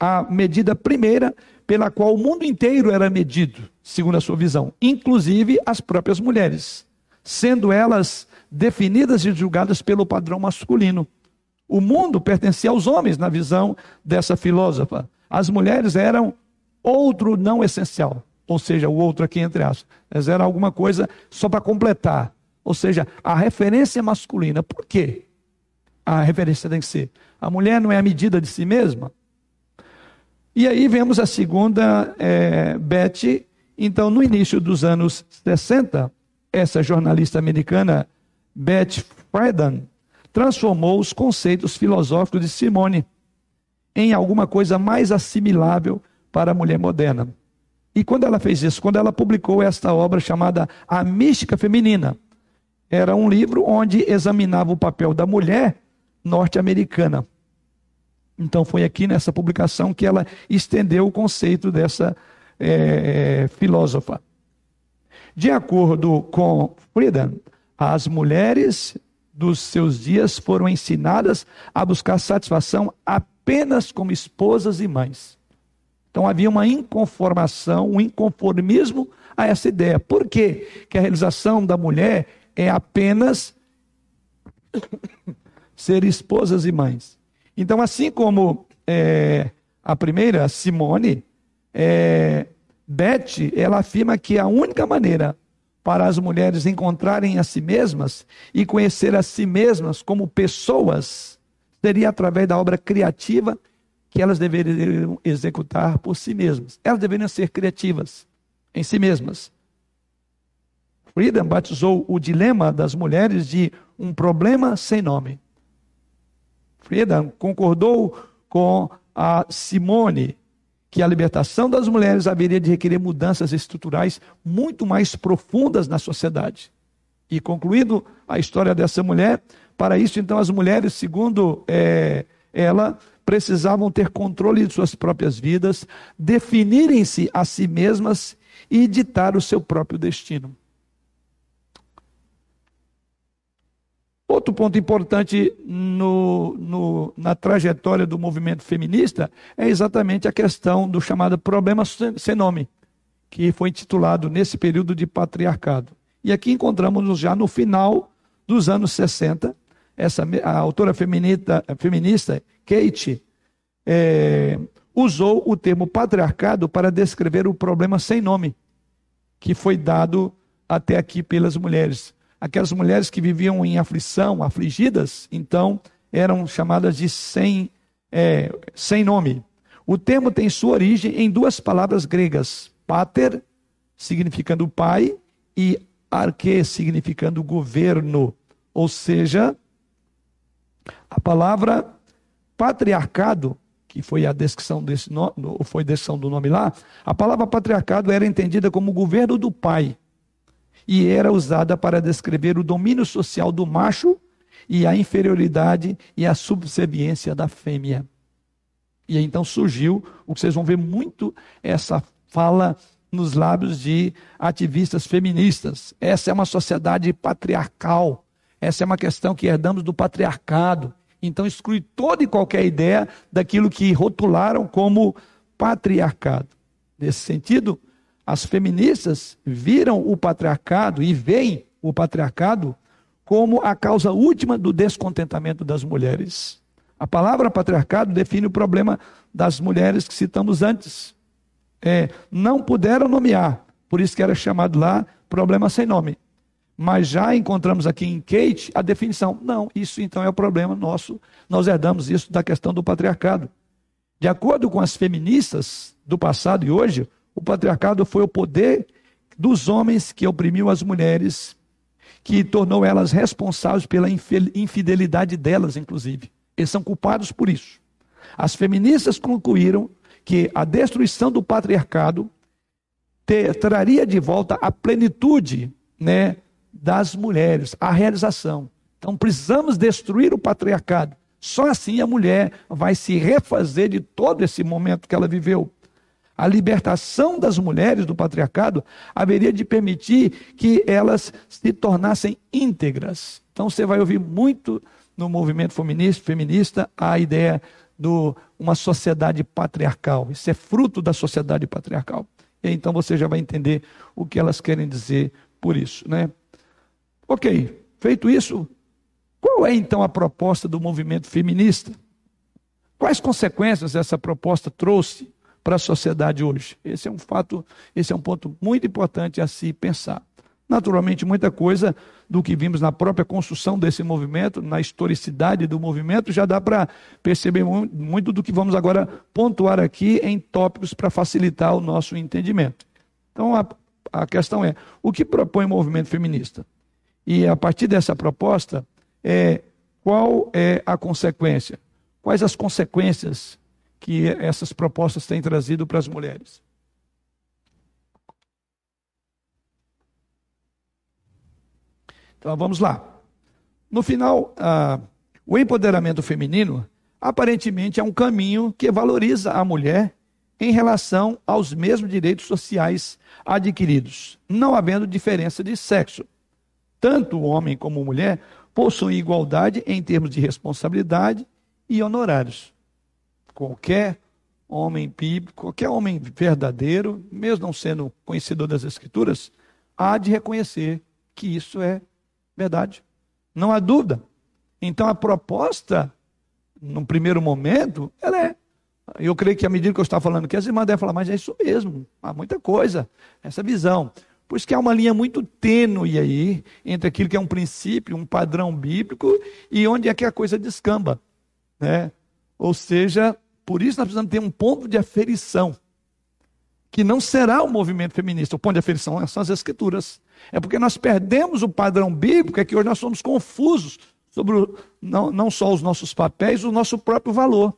a medida primeira pela qual o mundo inteiro era medido, segundo a sua visão, inclusive as próprias mulheres, sendo elas definidas e julgadas pelo padrão masculino. O mundo pertencia aos homens, na visão dessa filósofa. As mulheres eram outro não essencial, ou seja, o outro aqui entre aspas. Elas eram alguma coisa só para completar. Ou seja, a referência masculina. Por quê? A referência tem que ser. A mulher não é a medida de si mesma? E aí vemos a segunda, é, Betty. Então, no início dos anos 60, essa jornalista americana, Betty Friedan, transformou os conceitos filosóficos de Simone em alguma coisa mais assimilável para a mulher moderna. E quando ela fez isso? Quando ela publicou esta obra chamada A Mística Feminina. Era um livro onde examinava o papel da mulher norte-americana. Então foi aqui nessa publicação que ela estendeu o conceito dessa é, filósofa. De acordo com Friedan, as mulheres dos seus dias foram ensinadas a buscar satisfação apenas como esposas e mães. Então havia uma inconformação, um inconformismo a essa ideia. Por quê? Que a realização da mulher é apenas ser esposas e mães. Então, assim como é, a primeira, Simone, é, Beth, ela afirma que a única maneira para as mulheres encontrarem a si mesmas e conhecer a si mesmas como pessoas seria através da obra criativa que elas deveriam executar por si mesmas. Elas deveriam ser criativas em si mesmas. Friedan batizou o dilema das mulheres de um problema sem nome. Friedan concordou com a Simone que a libertação das mulheres haveria de requerer mudanças estruturais muito mais profundas na sociedade. E concluindo a história dessa mulher, para isso, então, as mulheres, segundo é, ela, precisavam ter controle de suas próprias vidas, definirem-se a si mesmas e ditar o seu próprio destino. Outro ponto importante no, no, na trajetória do movimento feminista é exatamente a questão do chamado problema sem nome, que foi intitulado nesse período de patriarcado. E aqui encontramos já no final dos anos 60, essa, a autora feminista, feminista Kate é, usou o termo patriarcado para descrever o problema sem nome, que foi dado até aqui pelas mulheres. Aquelas mulheres que viviam em aflição, afligidas, então eram chamadas de sem, é, sem nome. O termo tem sua origem em duas palavras gregas: pater, significando pai, e arque, significando governo. Ou seja, a palavra patriarcado, que foi a descrição desse nome, foi descrição do nome lá, a palavra patriarcado era entendida como governo do pai e era usada para descrever o domínio social do macho e a inferioridade e a subserviência da fêmea. E então surgiu o que vocês vão ver muito essa fala nos lábios de ativistas feministas. Essa é uma sociedade patriarcal. Essa é uma questão que herdamos do patriarcado. Então exclui toda e qualquer ideia daquilo que rotularam como patriarcado. Nesse sentido, as feministas viram o patriarcado e veem o patriarcado como a causa última do descontentamento das mulheres. A palavra patriarcado define o problema das mulheres que citamos antes. É, não puderam nomear, por isso que era chamado lá problema sem nome. Mas já encontramos aqui em Kate a definição. Não, isso então é o problema nosso. Nós herdamos isso da questão do patriarcado. De acordo com as feministas do passado e hoje, o patriarcado foi o poder dos homens que oprimiu as mulheres, que tornou elas responsáveis pela infidelidade delas, inclusive. Eles são culpados por isso. As feministas concluíram que a destruição do patriarcado ter, traria de volta a plenitude né, das mulheres, a realização. Então precisamos destruir o patriarcado. Só assim a mulher vai se refazer de todo esse momento que ela viveu. A libertação das mulheres do patriarcado haveria de permitir que elas se tornassem íntegras. Então você vai ouvir muito no movimento feminista, feminista a ideia de uma sociedade patriarcal. Isso é fruto da sociedade patriarcal. E então você já vai entender o que elas querem dizer por isso, né? Ok, feito isso, qual é então a proposta do movimento feminista? Quais consequências essa proposta trouxe para a sociedade hoje? Esse é um fato, esse é um ponto muito importante a se pensar. Naturalmente, muita coisa do que vimos na própria construção desse movimento, na historicidade do movimento, já dá para perceber muito do que vamos agora pontuar aqui em tópicos para facilitar o nosso entendimento. Então, a, a questão é: o que propõe o movimento feminista? E a partir dessa proposta, é, qual é a consequência? Quais as consequências que essas propostas têm trazido para as mulheres? Então vamos lá. No final, ah, o empoderamento feminino aparentemente é um caminho que valoriza a mulher em relação aos mesmos direitos sociais adquiridos, não havendo diferença de sexo. Tanto o homem como a mulher possuem igualdade em termos de responsabilidade e honorários. Qualquer homem bíblico, qualquer homem verdadeiro, mesmo não sendo conhecedor das Escrituras, há de reconhecer que isso é Verdade. Não há dúvida. Então a proposta, num primeiro momento, ela é. Eu creio que à medida que eu estava falando aqui, as irmãs devem falar, mas é isso mesmo, há muita coisa, essa visão. Pois que há uma linha muito tênue aí entre aquilo que é um princípio, um padrão bíblico, e onde é que a coisa descamba. Né? Ou seja, por isso nós precisamos ter um ponto de aferição, que não será o movimento feminista. O ponto de aferição são as escrituras. É porque nós perdemos o padrão bíblico, é que hoje nós somos confusos sobre o, não, não só os nossos papéis, o nosso próprio valor.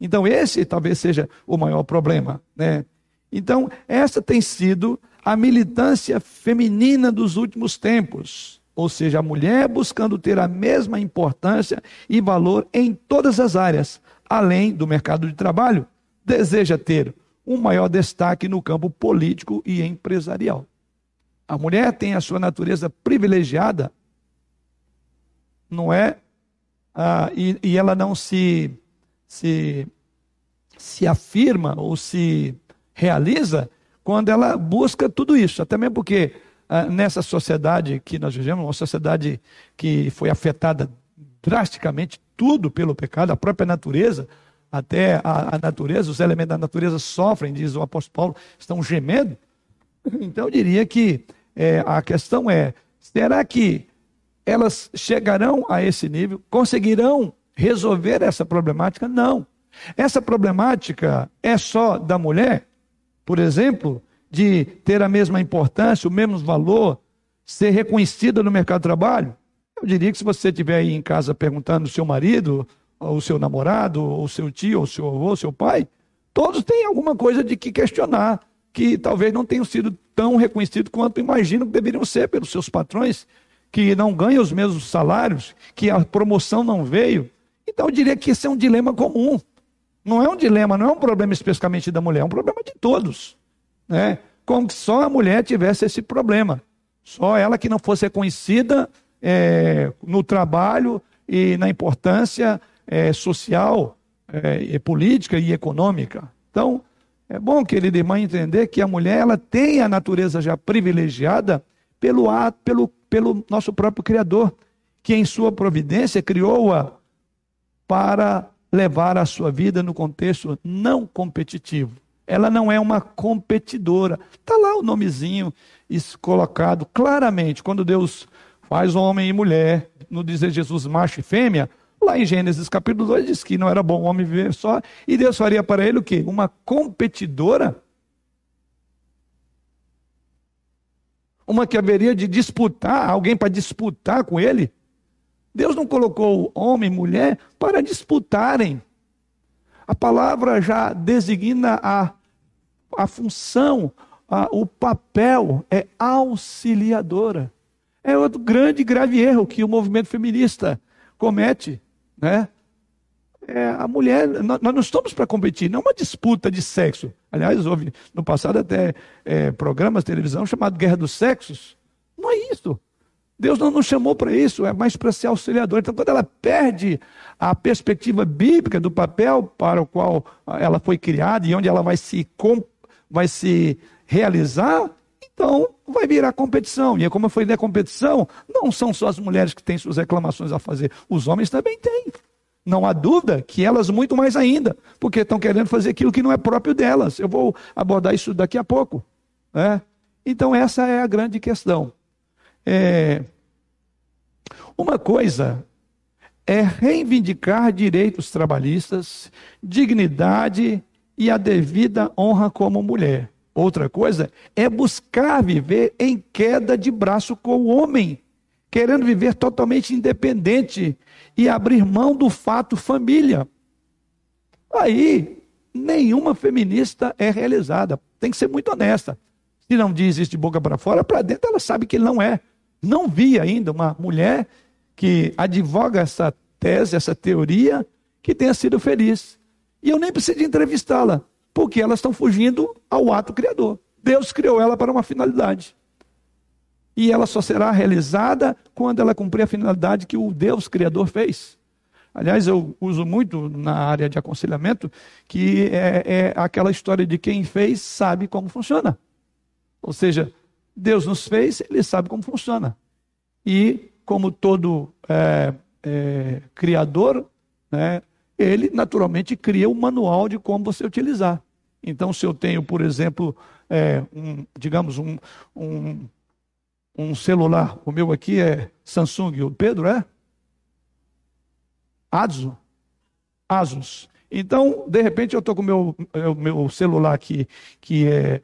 Então, esse talvez seja o maior problema. Né? Então, essa tem sido a militância feminina dos últimos tempos. Ou seja, a mulher buscando ter a mesma importância e valor em todas as áreas, além do mercado de trabalho, deseja ter um maior destaque no campo político e empresarial. A mulher tem a sua natureza privilegiada, não é? Ah, e, e, ela não se, se, se afirma ou se realiza quando ela busca tudo isso. Até mesmo porque ah, nessa sociedade que nós vivemos, uma sociedade que foi afetada drasticamente, tudo pelo pecado, a própria natureza, até a, a natureza, os elementos da natureza sofrem, diz o apóstolo Paulo, estão gemendo. Então eu diria que é, a questão é: será que elas chegarão a esse nível? Conseguirão resolver essa problemática? Não. Essa problemática é só da mulher, por exemplo, de ter a mesma importância, o mesmo valor, ser reconhecida no mercado de trabalho? Eu diria que se você estiver aí em casa perguntando o seu marido, ou o seu namorado, ou seu tio, ou seu avô, ou seu pai, todos têm alguma coisa de que questionar que talvez não tenham sido tão reconhecidos quanto imaginam que deveriam ser pelos seus patrões, que não ganham os mesmos salários, que a promoção não veio. Então eu diria que esse é um dilema comum. Não é um dilema, não é um problema especificamente da mulher, é um problema de todos. Né? Como se só a mulher tivesse esse problema. Só ela que não fosse reconhecida é, no trabalho e na importância é, social, é, política e econômica. Então, É bom, querida irmã, entender que a mulher ela tem a natureza já privilegiada pelo ato, pelo, pelo nosso próprio Criador, que em sua providência criou-a para levar a sua vida no contexto não competitivo. Ela não é uma competidora. Está lá o nomezinho colocado claramente. Quando Deus faz homem e mulher, no dizer Jesus macho e fêmea, lá em Gênesis capítulo 2 diz que não era bom o homem viver só, e Deus faria para ele o quê? Uma competidora. Uma que haveria de disputar, alguém para disputar com ele. Deus não colocou homem e mulher para disputarem. A palavra já designa a, a função, a, o papel é auxiliadora. É outro grande grave erro que o movimento feminista comete. Né? É, a mulher, nós, nós não estamos para competir, não é uma disputa de sexo. Aliás, houve no passado até é, programas de televisão chamado Guerra dos Sexos. Não é isso. Deus não nos chamou para isso, é mais para ser auxiliador. Então, quando ela perde a perspectiva bíblica do papel para o qual ela foi criada e onde ela vai se, vai se realizar, então vai virar competição. E como foi da competição, não são só as mulheres que têm suas reclamações a fazer, os homens também têm. Não há dúvida que elas muito mais ainda, porque estão querendo fazer aquilo que não é próprio delas. Eu vou abordar isso daqui a pouco. Né? Então, essa é a grande questão. É... Uma coisa é reivindicar direitos trabalhistas, dignidade e a devida honra como mulher. Outra coisa é buscar viver em queda de braço com o homem, querendo viver totalmente independente e abrir mão do fato família. Aí, nenhuma feminista é realizada. Tem que ser muito honesta. Se não diz isso de boca para fora, para dentro ela sabe que não é. Não vi ainda uma mulher que advoga essa tese, essa teoria, que tenha sido feliz. E eu nem preciso entrevistá-la, porque elas estão fugindo ao ato criador. Deus criou ela para uma finalidade. E ela só será realizada quando ela cumprir a finalidade que o Deus Criador fez. Aliás, eu uso muito na área de aconselhamento que é, é aquela história de quem fez sabe como funciona. Ou seja, Deus nos fez, ele sabe como funciona. E, como todo é, é, criador, né, ele naturalmente cria um manual de como você utilizar. Então, se eu tenho, por exemplo, é, um, digamos, um, um, um, celular, o meu aqui é Samsung, o Pedro é? Asus. Asus. Então, de repente, eu estou com o meu, é, meu celular aqui, que é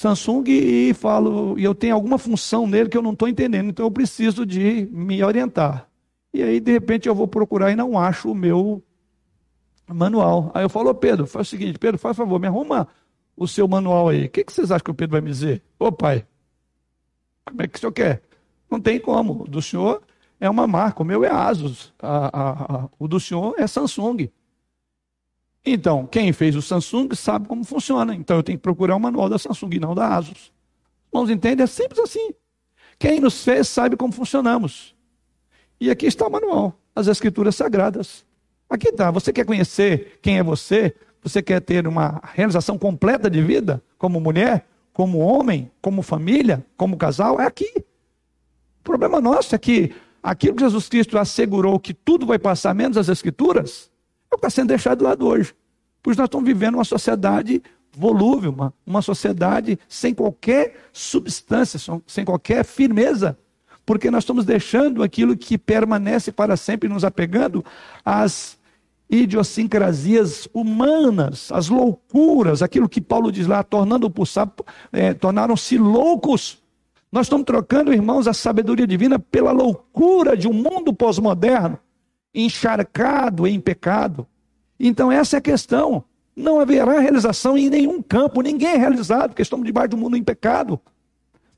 Samsung e falo, e eu tenho alguma função nele que eu não estou entendendo, então eu preciso de me orientar. E aí, de repente, eu vou procurar e não acho o meu manual. Aí eu falo, Pedro, faz o seguinte, Pedro, faz favor, me arruma o seu manual aí. O que, que vocês acham que o Pedro vai me dizer? Ô pai, como é que o senhor quer? Não tem como. O do senhor é uma marca, o meu é Asus, a, a, a, o do senhor é Samsung. Então, quem fez o Samsung sabe como funciona. Então, eu tenho que procurar o manual da Samsung e não da Asus. Vamos entender? É simples assim. Quem nos fez sabe como funcionamos. E aqui está o manual, as Escrituras Sagradas. Aqui está. Você quer conhecer quem é você? Você quer ter uma realização completa de vida, como mulher, como homem, como família, como casal? É aqui. O problema nosso é que aquilo que Jesus Cristo assegurou que tudo vai passar, menos as Escrituras, é o que está sendo deixado de lado hoje. Pois nós estamos vivendo uma sociedade volúvel, uma, uma sociedade sem qualquer substância, sem qualquer firmeza, porque nós estamos deixando aquilo que permanece para sempre, nos apegando às idiosincrasias humanas, às loucuras, aquilo que Paulo diz lá, tornando por é, tornaram-se loucos. Nós estamos trocando, irmãos, a sabedoria divina pela loucura de um mundo pós-moderno encharcado em pecado. Então, essa é a questão. Não haverá realização em nenhum campo, ninguém é realizado, porque estamos debaixo do mundo em pecado.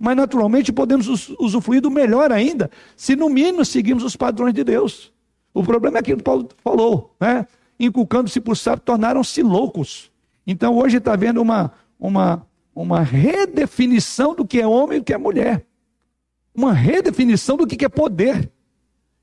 Mas, naturalmente, podemos usufruir do melhor ainda, se no mínimo seguirmos os padrões de Deus. O problema é aquilo que Paulo falou, né? Inculcando-se por sábio, tornaram-se loucos. Então, hoje está havendo uma, uma, uma redefinição do que é homem e do que é mulher. Uma redefinição do que é poder.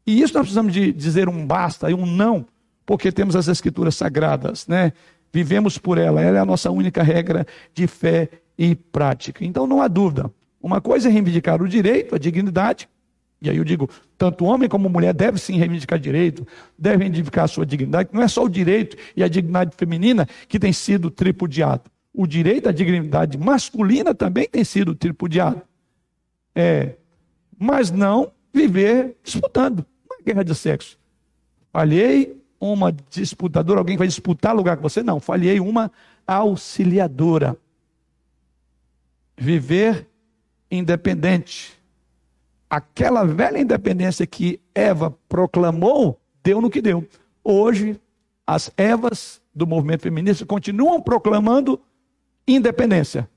E isso nós precisamos de dizer um basta e um não, porque temos as escrituras sagradas, né? vivemos por ela, ela é a nossa única regra de fé e prática. Então não há dúvida. Uma coisa é reivindicar o direito, a dignidade, e aí eu digo, tanto homem como mulher deve sim reivindicar direito, deve reivindicar a sua dignidade, não é só o direito e a dignidade feminina que tem sido tripudiado. O direito à dignidade masculina também tem sido tripudiado. É, mas não viver disputando, uma guerra de sexo. Falhei uma disputadora, alguém vai disputar lugar com você? Não, falhei uma auxiliadora. Viver independente. Aquela velha independência que Eva proclamou, deu no que deu. Hoje, as Evas do movimento feminista continuam proclamando independência.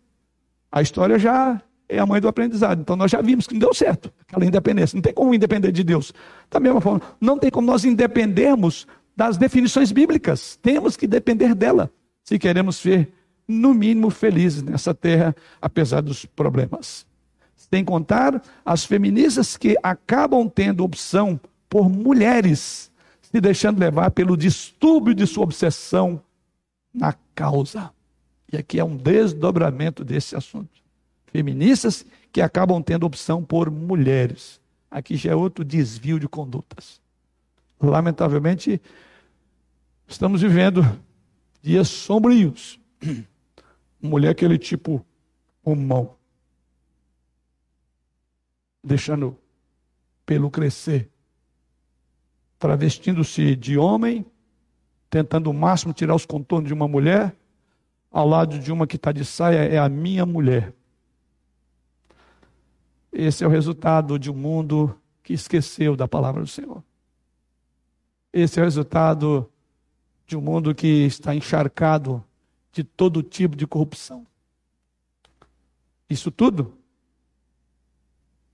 A história já é a mãe do aprendizado. Então nós já vimos que não deu certo aquela independência. Não tem como independer de Deus. Da mesma forma, não tem como nós independermos das definições bíblicas. Temos que depender dela se queremos ser, no mínimo, felizes nessa terra, apesar dos problemas. Sem contar as feministas que acabam tendo opção por mulheres, se deixando levar pelo distúrbio de sua obsessão na causa. E aqui é um desdobramento desse assunto. Feministas que acabam tendo opção por mulheres. Aqui já é outro desvio de condutas. Lamentavelmente, estamos vivendo dias sombrios. Mulher aquele tipo humão deixando pelo crescer, travestindo-se de homem, tentando o máximo tirar os contornos de uma mulher, ao lado de uma que está de saia, é a minha mulher. Esse é o resultado de um mundo que esqueceu da palavra do Senhor. Esse é o resultado de um mundo que está encharcado de todo tipo de corrupção. Isso tudo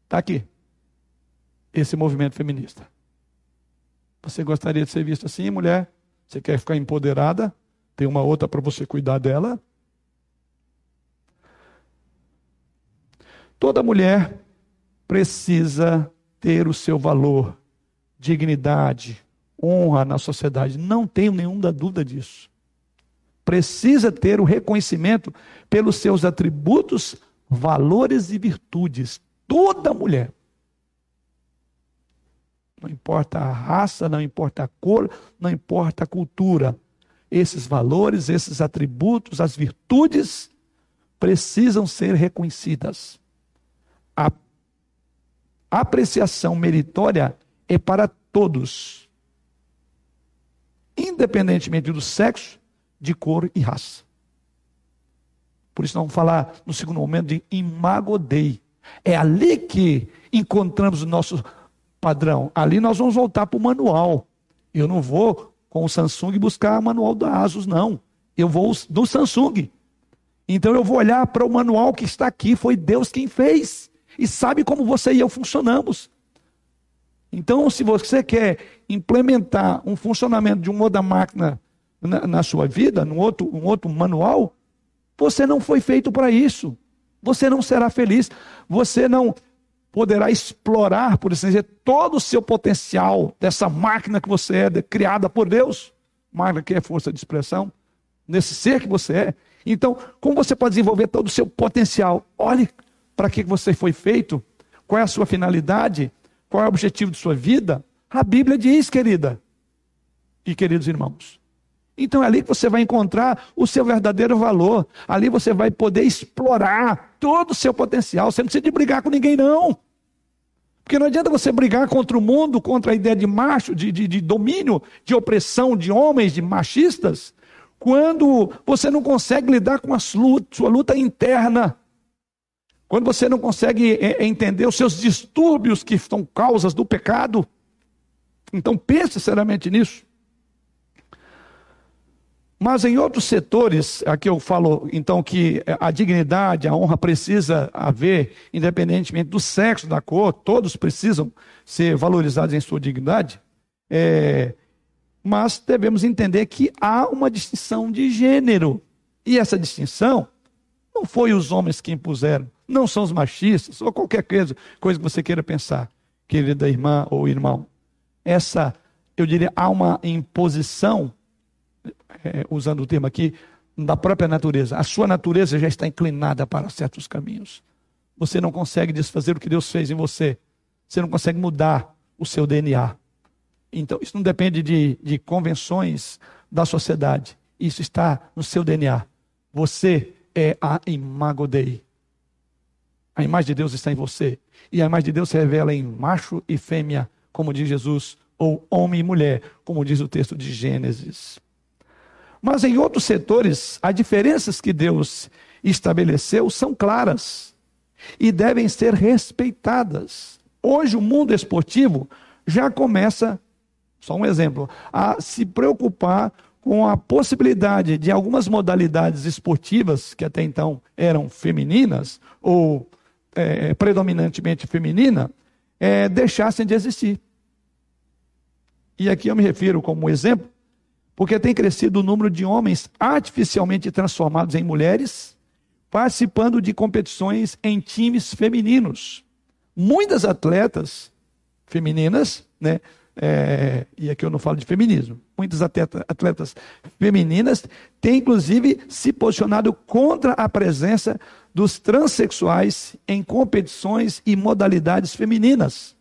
Está aqui. Esse movimento feminista. Você gostaria de ser vista assim, mulher? Você quer ficar empoderada? Tem uma outra para você cuidar dela? Toda mulher precisa ter o seu valor, dignidade, honra na sociedade. Não tenho nenhuma dúvida disso. Precisa ter o reconhecimento pelos seus atributos, valores e virtudes toda mulher. Não importa a raça, não importa a cor, não importa a cultura. Esses valores, esses atributos, as virtudes precisam ser reconhecidas. A apreciação meritória é para todos, independentemente do sexo, de cor e raça. Por isso, vamos falar no segundo momento de imagodei. É ali que encontramos o nosso padrão. Ali nós vamos voltar para o manual. Eu não vou com o Samsung buscar o manual da Asus, não. Eu vou do Samsung. Então eu vou olhar para o manual que está aqui. Foi Deus quem fez. E sabe como você e eu funcionamos. Então, se você quer implementar um funcionamento de uma outra máquina na, na sua vida, num outro, um outro manual, você não foi feito para isso você não será feliz, você não poderá explorar, por assim dizer, todo o seu potencial dessa máquina que você é, criada por Deus, máquina que é força de expressão, nesse ser que você é. Então, como você pode desenvolver todo o seu potencial? Olhe para que você foi feito, qual é a sua finalidade, qual é o objetivo de sua vida. A Bíblia diz, querida e queridos irmãos. Então é ali que você vai encontrar o seu verdadeiro valor. Ali você vai poder explorar todo o seu potencial. Você não precisa de brigar com ninguém, não. Porque não adianta você brigar contra o mundo, contra a ideia de macho, de, de, de domínio, de opressão de homens, de machistas, quando você não consegue lidar com a sua, luta interna. Quando você não consegue é, entender os seus distúrbios que são causas do pecado. Então pense seriamente nisso. Mas em outros setores, aqui eu falo então que a dignidade, a honra precisa haver, independentemente do sexo, da cor, todos precisam ser valorizados em sua dignidade. É, mas devemos entender que há uma distinção de gênero. E essa distinção não foi os homens que impuseram, não são os machistas, ou qualquer coisa, coisa que você queira pensar, querida irmã ou irmão. Essa, eu diria, há uma imposição é, usando o termo aqui, da própria natureza. A sua natureza já está inclinada para certos caminhos. Você não consegue desfazer o que Deus fez em você. Você não consegue mudar o seu DNA. Então, isso não depende de, de convenções da sociedade. Isso está no seu DNA. Você é a imago Dei. A imagem de Deus está em você. E a imagem de Deus se revela em macho e fêmea, como diz Jesus, ou homem e mulher, como diz o texto de Gênesis. Mas em outros setores, as diferenças que Deus estabeleceu são claras e devem ser respeitadas. Hoje, o mundo esportivo já começa, só um exemplo, a se preocupar com a possibilidade de algumas modalidades esportivas, que até então eram femininas, ou é, predominantemente feminina, é, deixassem de existir. E aqui eu me refiro como exemplo porque tem crescido o número de homens artificialmente transformados em mulheres, participando de competições em times femininos. Muitas atletas femininas, né? É, e aqui eu não falo de feminismo, muitas atletas, atletas femininas têm inclusive se posicionado contra a presença dos transexuais em competições e modalidades femininas.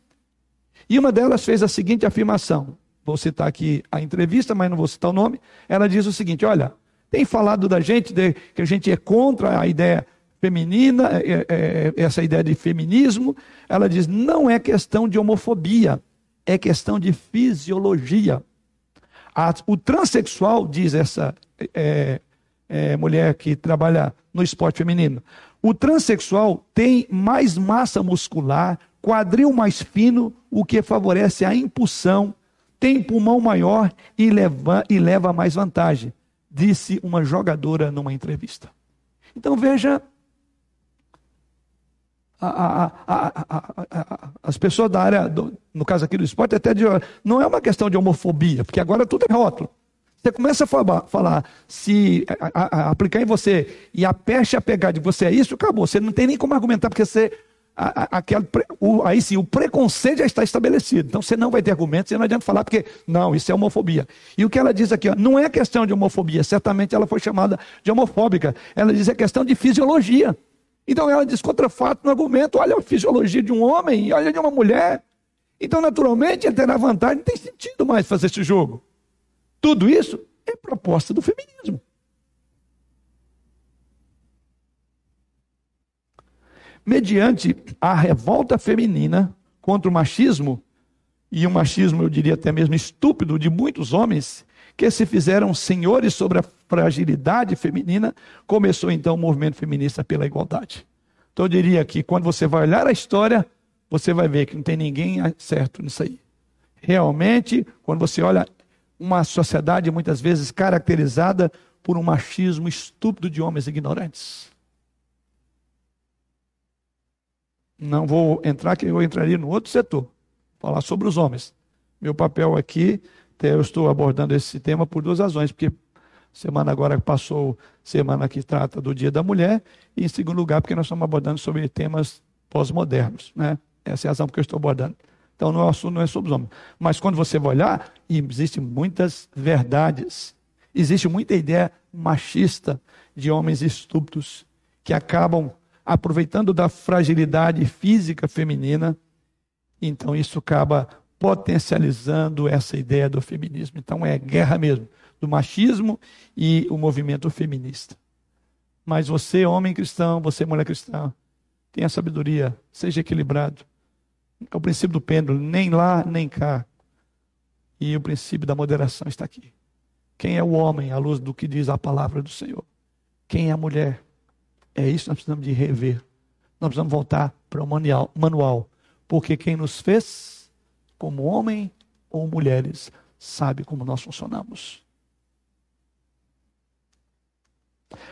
E uma delas fez a seguinte afirmação: vou citar aqui a entrevista, mas não vou citar o nome. Ela diz o seguinte: olha, tem falado da gente de, que a gente é contra a ideia feminina, é, é, essa ideia de feminismo. Ela diz: não é questão de homofobia, é questão de fisiologia. A, o transexual, diz essa é, mulher que trabalha no esporte feminino, o transexual tem mais massa muscular, quadril mais fino, o que favorece a impulsão tem pulmão maior e leva, e leva mais vantagem, disse uma jogadora numa entrevista. Então veja, a, a, a, as pessoas da área, do, no caso aqui do esporte, até de, não é uma questão de homofobia, porque agora tudo é rótulo. Você começa a falar, falar se aplicar em você e a peste a pegar de você é isso, acabou. Você não tem nem como argumentar, porque você aquele, o, aí sim, o preconceito já está estabelecido. Então você não vai ter argumentos, você não adianta falar, porque não, isso é homofobia. E o que ela diz aqui, ó, não é questão de homofobia, certamente ela foi chamada de homofóbica. Ela diz é questão de fisiologia. Então ela diz contra fato no argumento, olha a fisiologia de um homem e olha de uma mulher. Então, naturalmente, ele terá vantagem, não tem sentido mais fazer esse jogo. Tudo isso é proposta do feminismo. Mediante a revolta feminina contra o machismo, e o machismo, eu diria até mesmo estúpido, de muitos homens que se fizeram senhores sobre a fragilidade feminina, começou então o movimento feminista pela igualdade. Então eu diria que quando você vai olhar a história, você vai ver que não tem ninguém certo nisso aí. Realmente, quando você olha uma sociedade muitas vezes caracterizada por um machismo estúpido de homens ignorantes. Não vou entrar, que eu entraria no outro setor, falar sobre os homens. Meu papel aqui, eu estou abordando esse tema por duas razões, porque semana agora passou, semana que trata do Dia da Mulher, e em segundo lugar, porque nós estamos abordando sobre temas pós-modernos, né? Essa é a razão que eu estou abordando. Então, não é, assunto, não é sobre os homens. Mas quando você vai olhar, existem muitas verdades. Existe muita ideia machista de homens estúpidos que acabam aproveitando da fragilidade física feminina, então isso acaba potencializando essa ideia do feminismo. Então é guerra mesmo do machismo e o movimento feminista. Mas você, homem cristão, você, mulher cristã, tenha sabedoria, seja equilibrado. É o princípio do pêndulo, nem lá, nem cá. E o princípio da moderação está aqui. Quem é o homem à luz do que diz a palavra do Senhor? Quem é a mulher? É isso que nós precisamos de rever. Nós precisamos voltar para o manual, manual. Porque quem nos fez, como homem ou mulheres, sabe como nós funcionamos.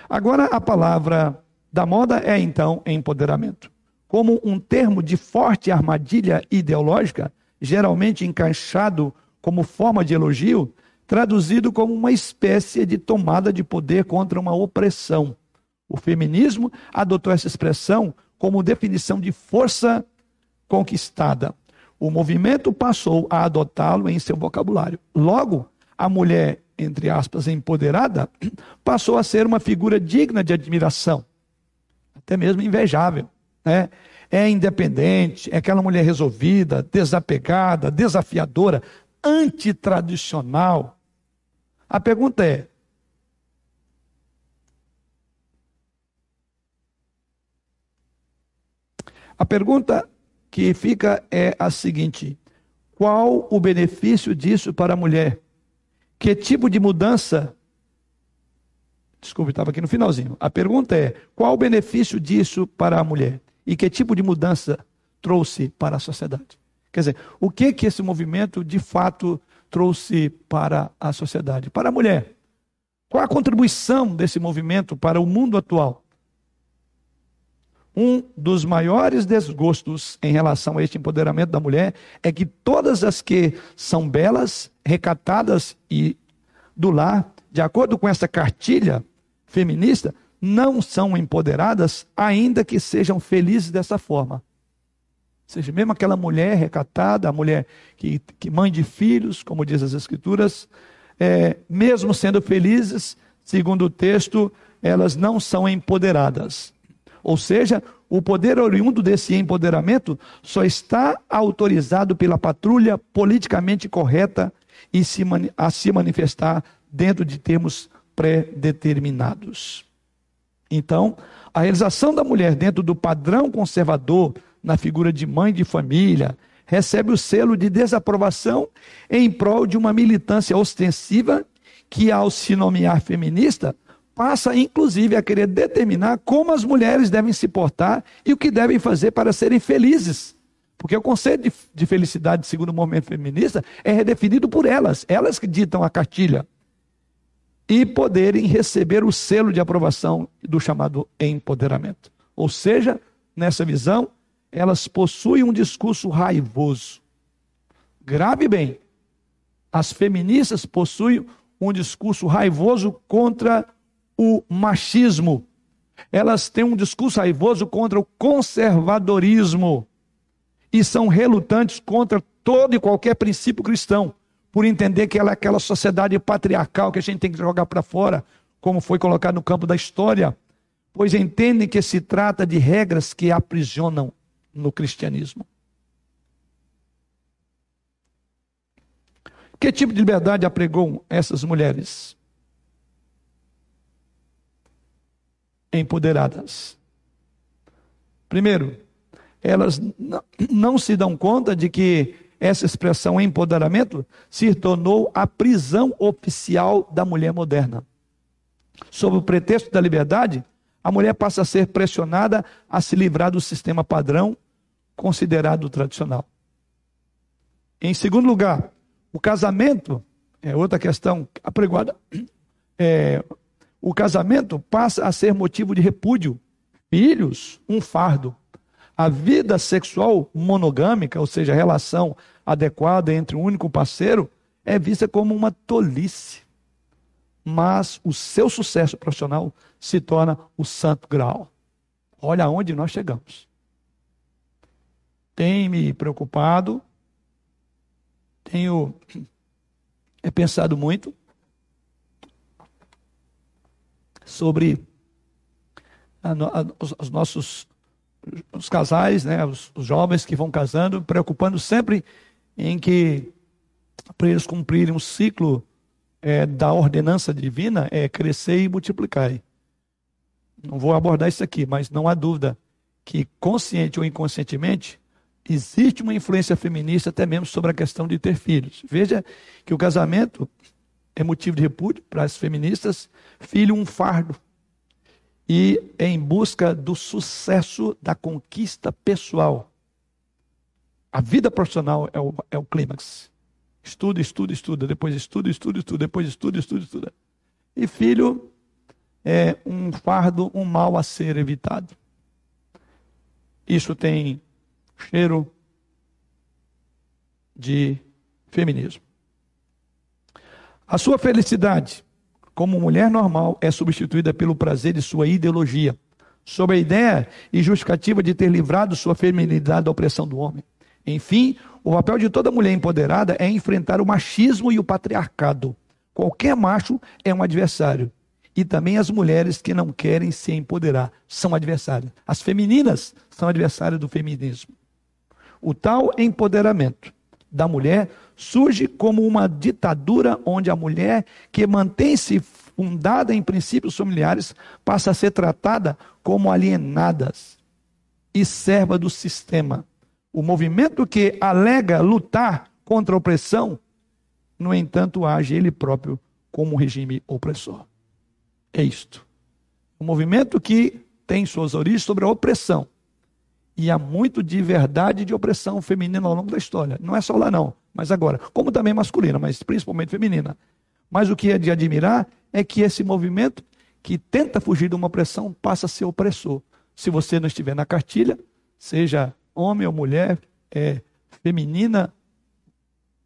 Agora, a palavra da moda é então empoderamento. Como um termo de forte armadilha ideológica, geralmente encaixado como forma de elogio, traduzido como uma espécie de tomada de poder contra uma opressão. O feminismo adotou essa expressão como definição de força conquistada. O movimento passou a adotá-lo em seu vocabulário. Logo, a mulher, entre aspas, empoderada, passou a ser uma figura digna de admiração, até mesmo invejável. Né? É independente, é aquela mulher resolvida, desapegada, desafiadora, antitradicional. A pergunta é: A pergunta que fica é a seguinte: qual o benefício disso para a mulher? Que tipo de mudança? Desculpe, estava aqui no finalzinho. A pergunta é: qual o benefício disso para a mulher? E que tipo de mudança trouxe para a sociedade? Quer dizer, o que que esse movimento de fato trouxe para a sociedade? Para a mulher. Qual a contribuição desse movimento para o mundo atual? Um dos maiores desgostos em relação a este empoderamento da mulher é que todas as que são belas, recatadas e do lar, de acordo com essa cartilha feminista, não são empoderadas, ainda que sejam felizes dessa forma. Ou seja, mesmo aquela mulher recatada, a mulher que, que mãe de filhos, como diz as Escrituras, é, mesmo sendo felizes, segundo o texto, elas não são empoderadas. Ou seja, o poder oriundo desse empoderamento só está autorizado pela patrulha politicamente correta e se, a se manifestar dentro de termos pré-determinados. Então, a realização da mulher dentro do padrão conservador, na figura de mãe de família, recebe o selo de desaprovação em prol de uma militância ostensiva que, ao se nomear feminista, passa inclusive a querer determinar como as mulheres devem se portar e o que devem fazer para serem felizes. Porque o conceito de, de felicidade, segundo o movimento feminista, é redefinido por elas, elas que ditam a cartilha. E poderem receber o selo de aprovação do chamado empoderamento. Ou seja, nessa visão, elas possuem um discurso raivoso. Grave bem, as feministas possuem um discurso raivoso contra o machismo. Elas têm um discurso raivoso contra o conservadorismo e são relutantes contra todo e qualquer princípio cristão, por entender que ela é aquela sociedade patriarcal que a gente tem que jogar para fora, como foi colocado no campo da história, pois entendem que se trata de regras que aprisionam no cristianismo. Que tipo de liberdade apregou essas mulheres? Empoderadas. Primeiro, elas não se dão conta de que essa expressão empoderamento se tornou a prisão oficial da mulher moderna. Sob o pretexto da liberdade, a mulher passa a ser pressionada a se livrar do sistema padrão considerado tradicional. Em segundo lugar, o casamento é outra questão apregoada. É, o casamento passa a ser motivo de repúdio. Filhos, um fardo. A vida sexual monogâmica, ou seja, a relação adequada entre um único parceiro, é vista como uma tolice. Mas o seu sucesso profissional se torna o santo grau. Olha aonde nós chegamos. Tem me preocupado, tenho é pensado muito sobre a, a, os, os, nossos os casais, né, os, os, jovens que vão casando, preocupando sempre em que, para eles cumprirem o ciclo é, da ordenança divina, é crescer e multiplicar. Não vou abordar isso aqui, mas não há dúvida que, consciente ou inconscientemente, existe uma influência feminista até mesmo sobre a questão de ter filhos. Veja que o casamento é motivo de repúdio para as feministas, filho um fardo. E em busca do sucesso da conquista pessoal. A vida profissional é o, é o clímax. Estuda, estuda, estuda, depois estuda, estuda, estuda, depois estuda, estuda, estuda. E filho é um fardo, um mal a ser evitado. Isso tem cheiro de feminismo. A sua felicidade, como mulher normal, é substituída pelo prazer de sua ideologia, sob a ideia e justificativa de ter livrado sua feminilidade da opressão do homem. Enfim, o papel de toda mulher empoderada é enfrentar o machismo e o patriarcado, Qualquer macho é um adversário. E também as mulheres que não querem se empoderar são adversárias. As femininas são adversárias do feminismo. O tal empoderamento da mulher surge como uma ditadura onde a mulher que mantém-se fundada em princípios familiares passa a ser tratada como alienadas e serva do sistema. O movimento que alega lutar contra a opressão, no entanto, age ele próprio como um regime opressor. É isto. O movimento que tem suas origens sobre a opressão. E há muito de verdade de opressão feminina ao longo da história. Não é só lá, não, mas agora. Como também masculina, mas principalmente feminina. Mas o que é de admirar é que esse movimento que tenta fugir de uma opressão passa a ser opressor. Se você não estiver na cartilha, seja homem ou mulher, é, feminina,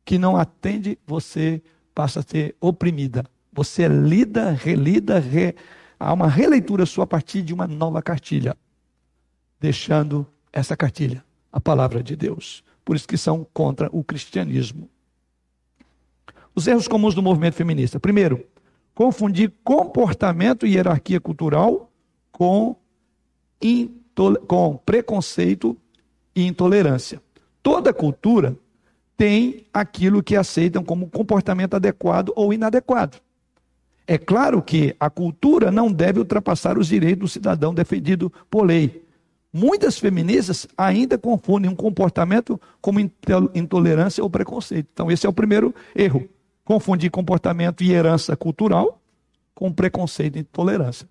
que não atende, você passa a ser oprimida. Você é lida, relida, re... há uma releitura sua a partir de uma nova cartilha, deixando essa cartilha, a palavra de Deus. Por isso que são contra o cristianismo. Os erros comuns do movimento feminista. Primeiro, confundir comportamento e hierarquia cultural com, com preconceito e intolerância. Toda cultura tem aquilo que aceitam como comportamento adequado ou inadequado. É claro que a cultura não deve ultrapassar os direitos do cidadão defendido por lei. Muitas feministas ainda confundem um comportamento como intolerância ou preconceito. Então, esse é o primeiro erro confundir comportamento e herança cultural com preconceito e intolerância.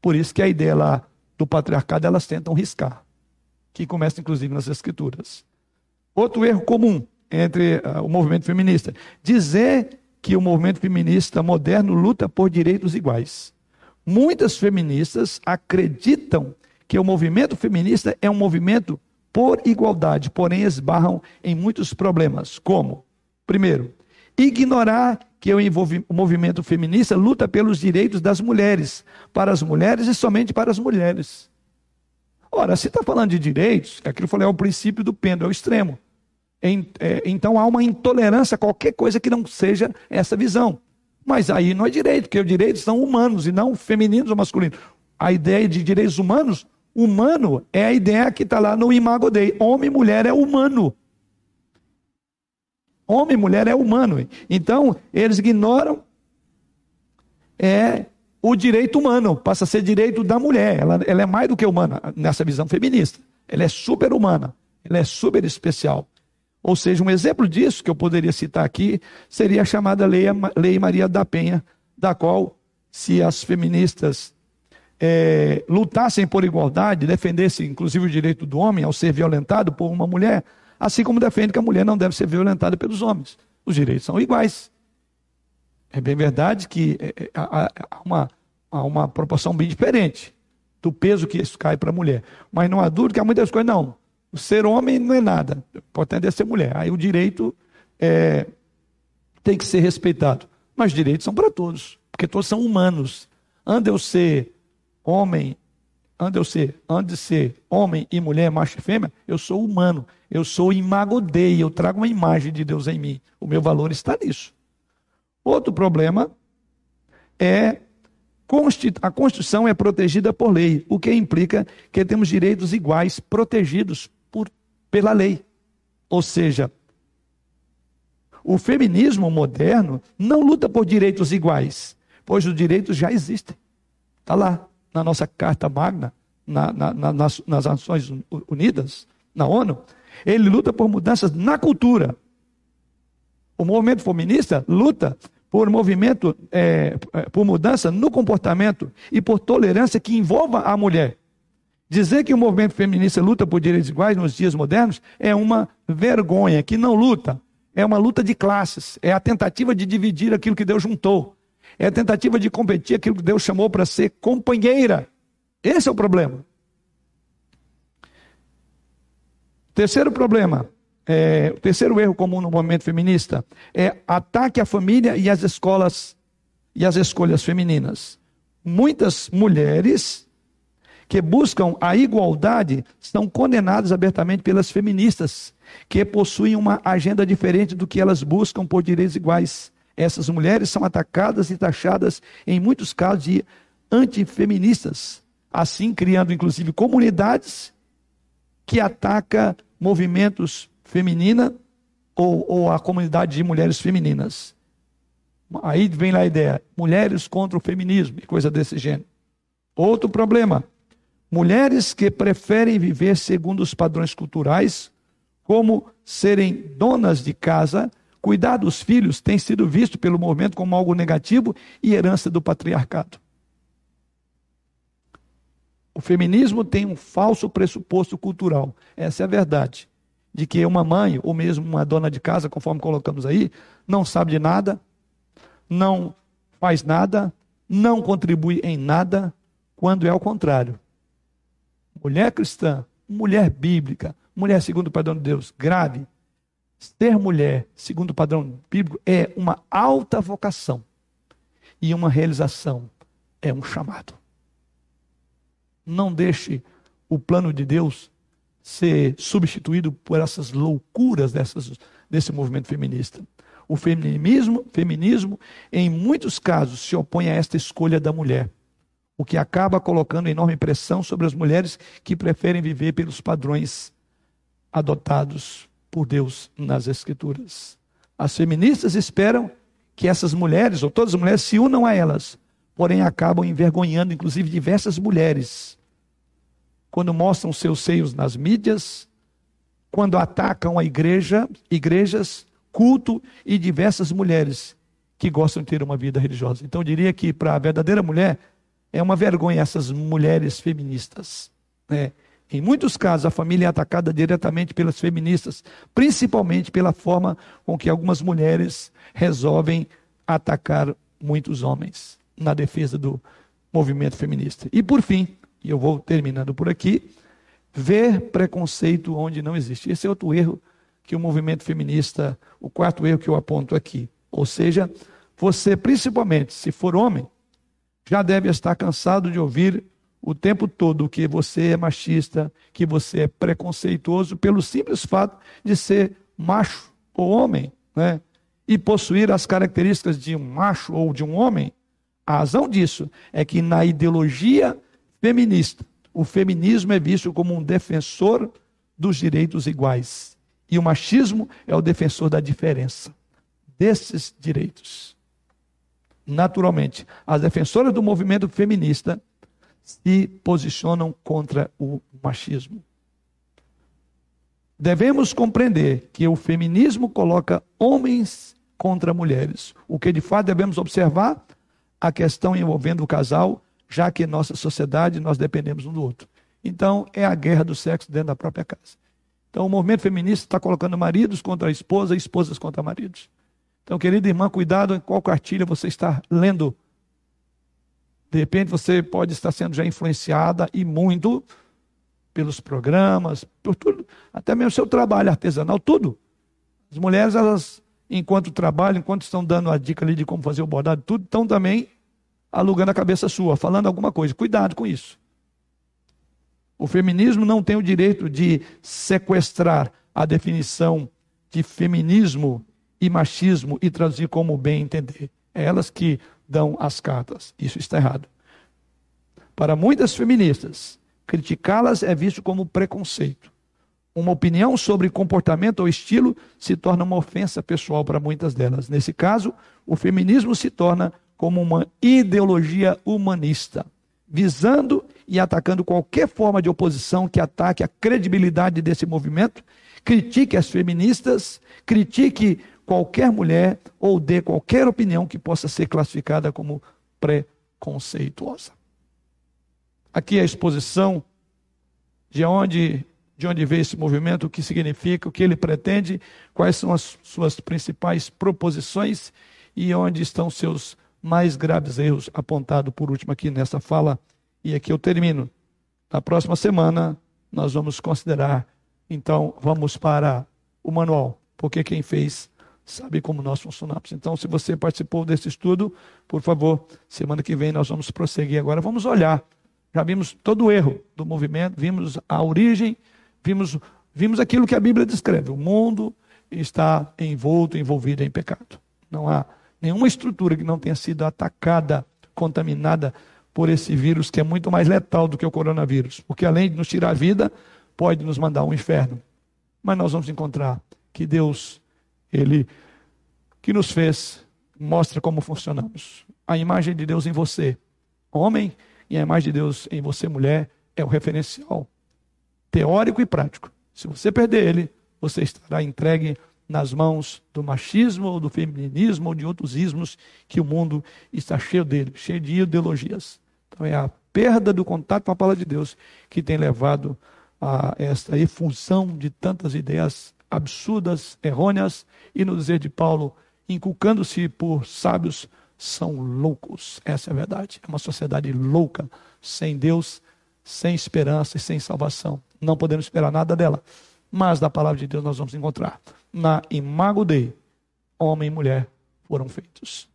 Por isso que a ideia lá do patriarcado elas tentam riscar, que começa inclusive nas escrituras. Outro erro comum entre uh, o movimento feminista, dizer que o movimento feminista moderno luta por direitos iguais. Muitas feministas acreditam que o movimento feminista é um movimento por igualdade, porém esbarram em muitos problemas, como, primeiro, ignorar que o movimento feminista luta pelos direitos das mulheres, para as mulheres e somente para as mulheres. Ora, se está falando de direitos, aquilo falei, é o princípio do pêndulo, é o extremo. É, então há uma intolerância a qualquer coisa que não seja essa visão. Mas aí não é direito, porque os direitos são humanos e não femininos ou masculinos. A ideia de direitos humanos, humano, é a ideia que está lá no Imago Dei. Homem e mulher é humano. Homem e mulher é humano. Então, eles ignoram é o direito humano, passa a ser direito da mulher. Ela, ela é mais do que humana, nessa visão feminista. Ela é super humana, ela é super especial. Ou seja, um exemplo disso que eu poderia citar aqui seria a chamada Lei, Lei Maria da Penha, da qual, se as feministas é, lutassem por igualdade, defendessem inclusive o direito do homem ao ser violentado por uma mulher, assim como defende que a mulher não deve ser violentada pelos homens. Os direitos são iguais. É bem verdade que é, é, há uma, há uma proporção bem diferente do peso que isso cai para a mulher. Mas não há dúvida que há muitas coisas, não. O ser homem não é nada, pode até ser mulher. Aí o direito é, tem que ser respeitado. Mas direitos são para todos, porque todos são humanos. Anda eu ser homem ande eu ser, ande ser homem e mulher, macho e fêmea, eu sou humano, eu sou imagodei, eu trago uma imagem de Deus em mim. O meu valor está nisso. Outro problema é a Constituição é protegida por lei, o que implica que temos direitos iguais protegidos por, pela lei. Ou seja, o feminismo moderno não luta por direitos iguais, pois os direitos já existem. Está lá na nossa Carta Magna, na, na, na, nas, nas Nações Unidas, na ONU, ele luta por mudanças na cultura. O movimento feminista luta por movimento, é, é, por mudança no comportamento e por tolerância que envolva a mulher. Dizer que o movimento feminista luta por direitos iguais nos dias modernos é uma vergonha, que não luta. É uma luta de classes, é a tentativa de dividir aquilo que Deus juntou. É a tentativa de competir aquilo que Deus chamou para ser companheira. Esse é o problema. Terceiro problema, é, o terceiro erro comum no movimento feminista é ataque à família e às escolas e às escolhas femininas. Muitas mulheres que buscam a igualdade estão condenadas abertamente pelas feministas, que possuem uma agenda diferente do que elas buscam por direitos iguais. Essas mulheres são atacadas e taxadas, em muitos casos, de antifeministas, assim criando inclusive comunidades que atacam movimentos feminina ou, ou a comunidade de mulheres femininas. Aí vem lá a ideia: mulheres contra o feminismo e coisa desse gênero. Outro problema: mulheres que preferem viver segundo os padrões culturais, como serem donas de casa, cuidar dos filhos, tem sido visto pelo movimento como algo negativo e herança do patriarcado. O feminismo tem um falso pressuposto cultural. Essa é a verdade. De que uma mãe, ou mesmo uma dona de casa, conforme colocamos aí, não sabe de nada, não faz nada, não contribui em nada, quando é ao contrário. Mulher cristã, mulher bíblica, mulher segundo o padrão de Deus, grave. Ser mulher segundo o padrão bíblico é uma alta vocação e uma realização, é um chamado. Não deixe o plano de Deus ser substituído por essas loucuras dessas, desse movimento feminista. O feminismo, feminismo, em muitos casos, se opõe a esta escolha da mulher, o que acaba colocando enorme pressão sobre as mulheres que preferem viver pelos padrões adotados por Deus nas Escrituras. As feministas esperam que essas mulheres, ou todas as mulheres, se unam a elas, porém acabam envergonhando, inclusive, diversas mulheres, quando mostram seus seios nas mídias, quando atacam a igreja, igrejas, culto e diversas mulheres que gostam de ter uma vida religiosa. Então eu diria que para a verdadeira mulher é uma vergonha essas mulheres feministas. Né? Em muitos casos, a família é atacada diretamente pelas feministas, principalmente pela forma com que algumas mulheres resolvem atacar muitos homens na defesa do movimento feminista. E por fim, e eu vou terminando por aqui, ver preconceito onde não existe. Esse é outro erro que o movimento feminista, o quarto erro que eu aponto aqui. Ou seja, você, principalmente, se for homem, já deve estar cansado de ouvir o tempo todo que você é machista, que você é preconceituoso, pelo simples fato de ser macho ou homem, né? E possuir as características de um macho ou de um homem. A razão disso é que na ideologia feminista, o feminismo é visto como um defensor dos direitos iguais. E o machismo é o defensor da diferença desses direitos. Naturalmente, as defensoras do movimento feminista se posicionam contra o machismo. Devemos compreender que o feminismo coloca homens contra mulheres. O que de fato devemos observar? A questão envolvendo o casal, já que em nossa sociedade nós dependemos um do outro. Então, é a guerra do sexo dentro da própria casa. Então, o movimento feminista está colocando maridos contra a esposa esposas contra maridos. Então, querida irmã, cuidado em qual cartilha você está lendo de repente você pode estar sendo já influenciada e muito pelos programas, por tudo, até mesmo seu trabalho artesanal, tudo. As mulheres, elas, enquanto trabalham, enquanto estão dando a dica ali de como fazer o bordado, tudo, estão também alugando a cabeça sua, falando alguma coisa. Cuidado com isso. O feminismo não tem o direito de sequestrar a definição de feminismo e machismo e traduzir como bem entender. É elas que dão as cartas. Isso está errado. Para muitas feministas, criticá-las é visto como preconceito. Uma opinião sobre comportamento ou estilo se torna uma ofensa pessoal para muitas delas. Nesse caso, o feminismo se torna como uma ideologia humanista, visando e atacando qualquer forma de oposição que ataque a credibilidade desse movimento, critique as feministas, critique qualquer mulher ou dê qualquer opinião que possa ser classificada como preconceituosa. Aqui é a exposição de onde, de onde veio esse movimento, o que significa, o que ele pretende, quais são as suas principais proposições e onde estão seus mais graves erros, apontado por último aqui nessa fala. E aqui eu termino. Na próxima semana, nós vamos considerar, então, vamos para o manual, porque quem fez sabe como nós funcionamos. Então, se você participou desse estudo, por favor, semana que vem nós vamos prosseguir agora. Vamos olhar. Já vimos todo o erro do movimento, vimos a origem, vimos, vimos aquilo que a Bíblia descreve. O mundo está envolto, envolvido em pecado. Não há Nenhuma estrutura que não tenha sido atacada, contaminada por esse vírus que é muito mais letal do que o coronavírus, porque além de nos tirar a vida, pode nos mandar um inferno. Mas nós vamos encontrar que Deus, ele que nos fez, mostra como funcionamos. A imagem de Deus em você, homem, e a imagem de Deus em você, mulher, é o referencial teórico e prático. Se você perder ele, você estará entregue nas mãos do machismo, ou do feminismo, ou de outros ismos que o mundo está cheio dele, cheio de ideologias. Então é a perda do contato com a palavra de Deus que tem levado a esta efusão de tantas ideias absurdas, errôneas, e no dizer de Paulo, inculcando-se por sábios, são loucos. Essa é a verdade. É uma sociedade louca, sem Deus, sem esperança e sem salvação. Não podemos esperar nada dela. Mas da palavra de Deus nós vamos encontrar. Na Imago Dei, homem e mulher foram feitos.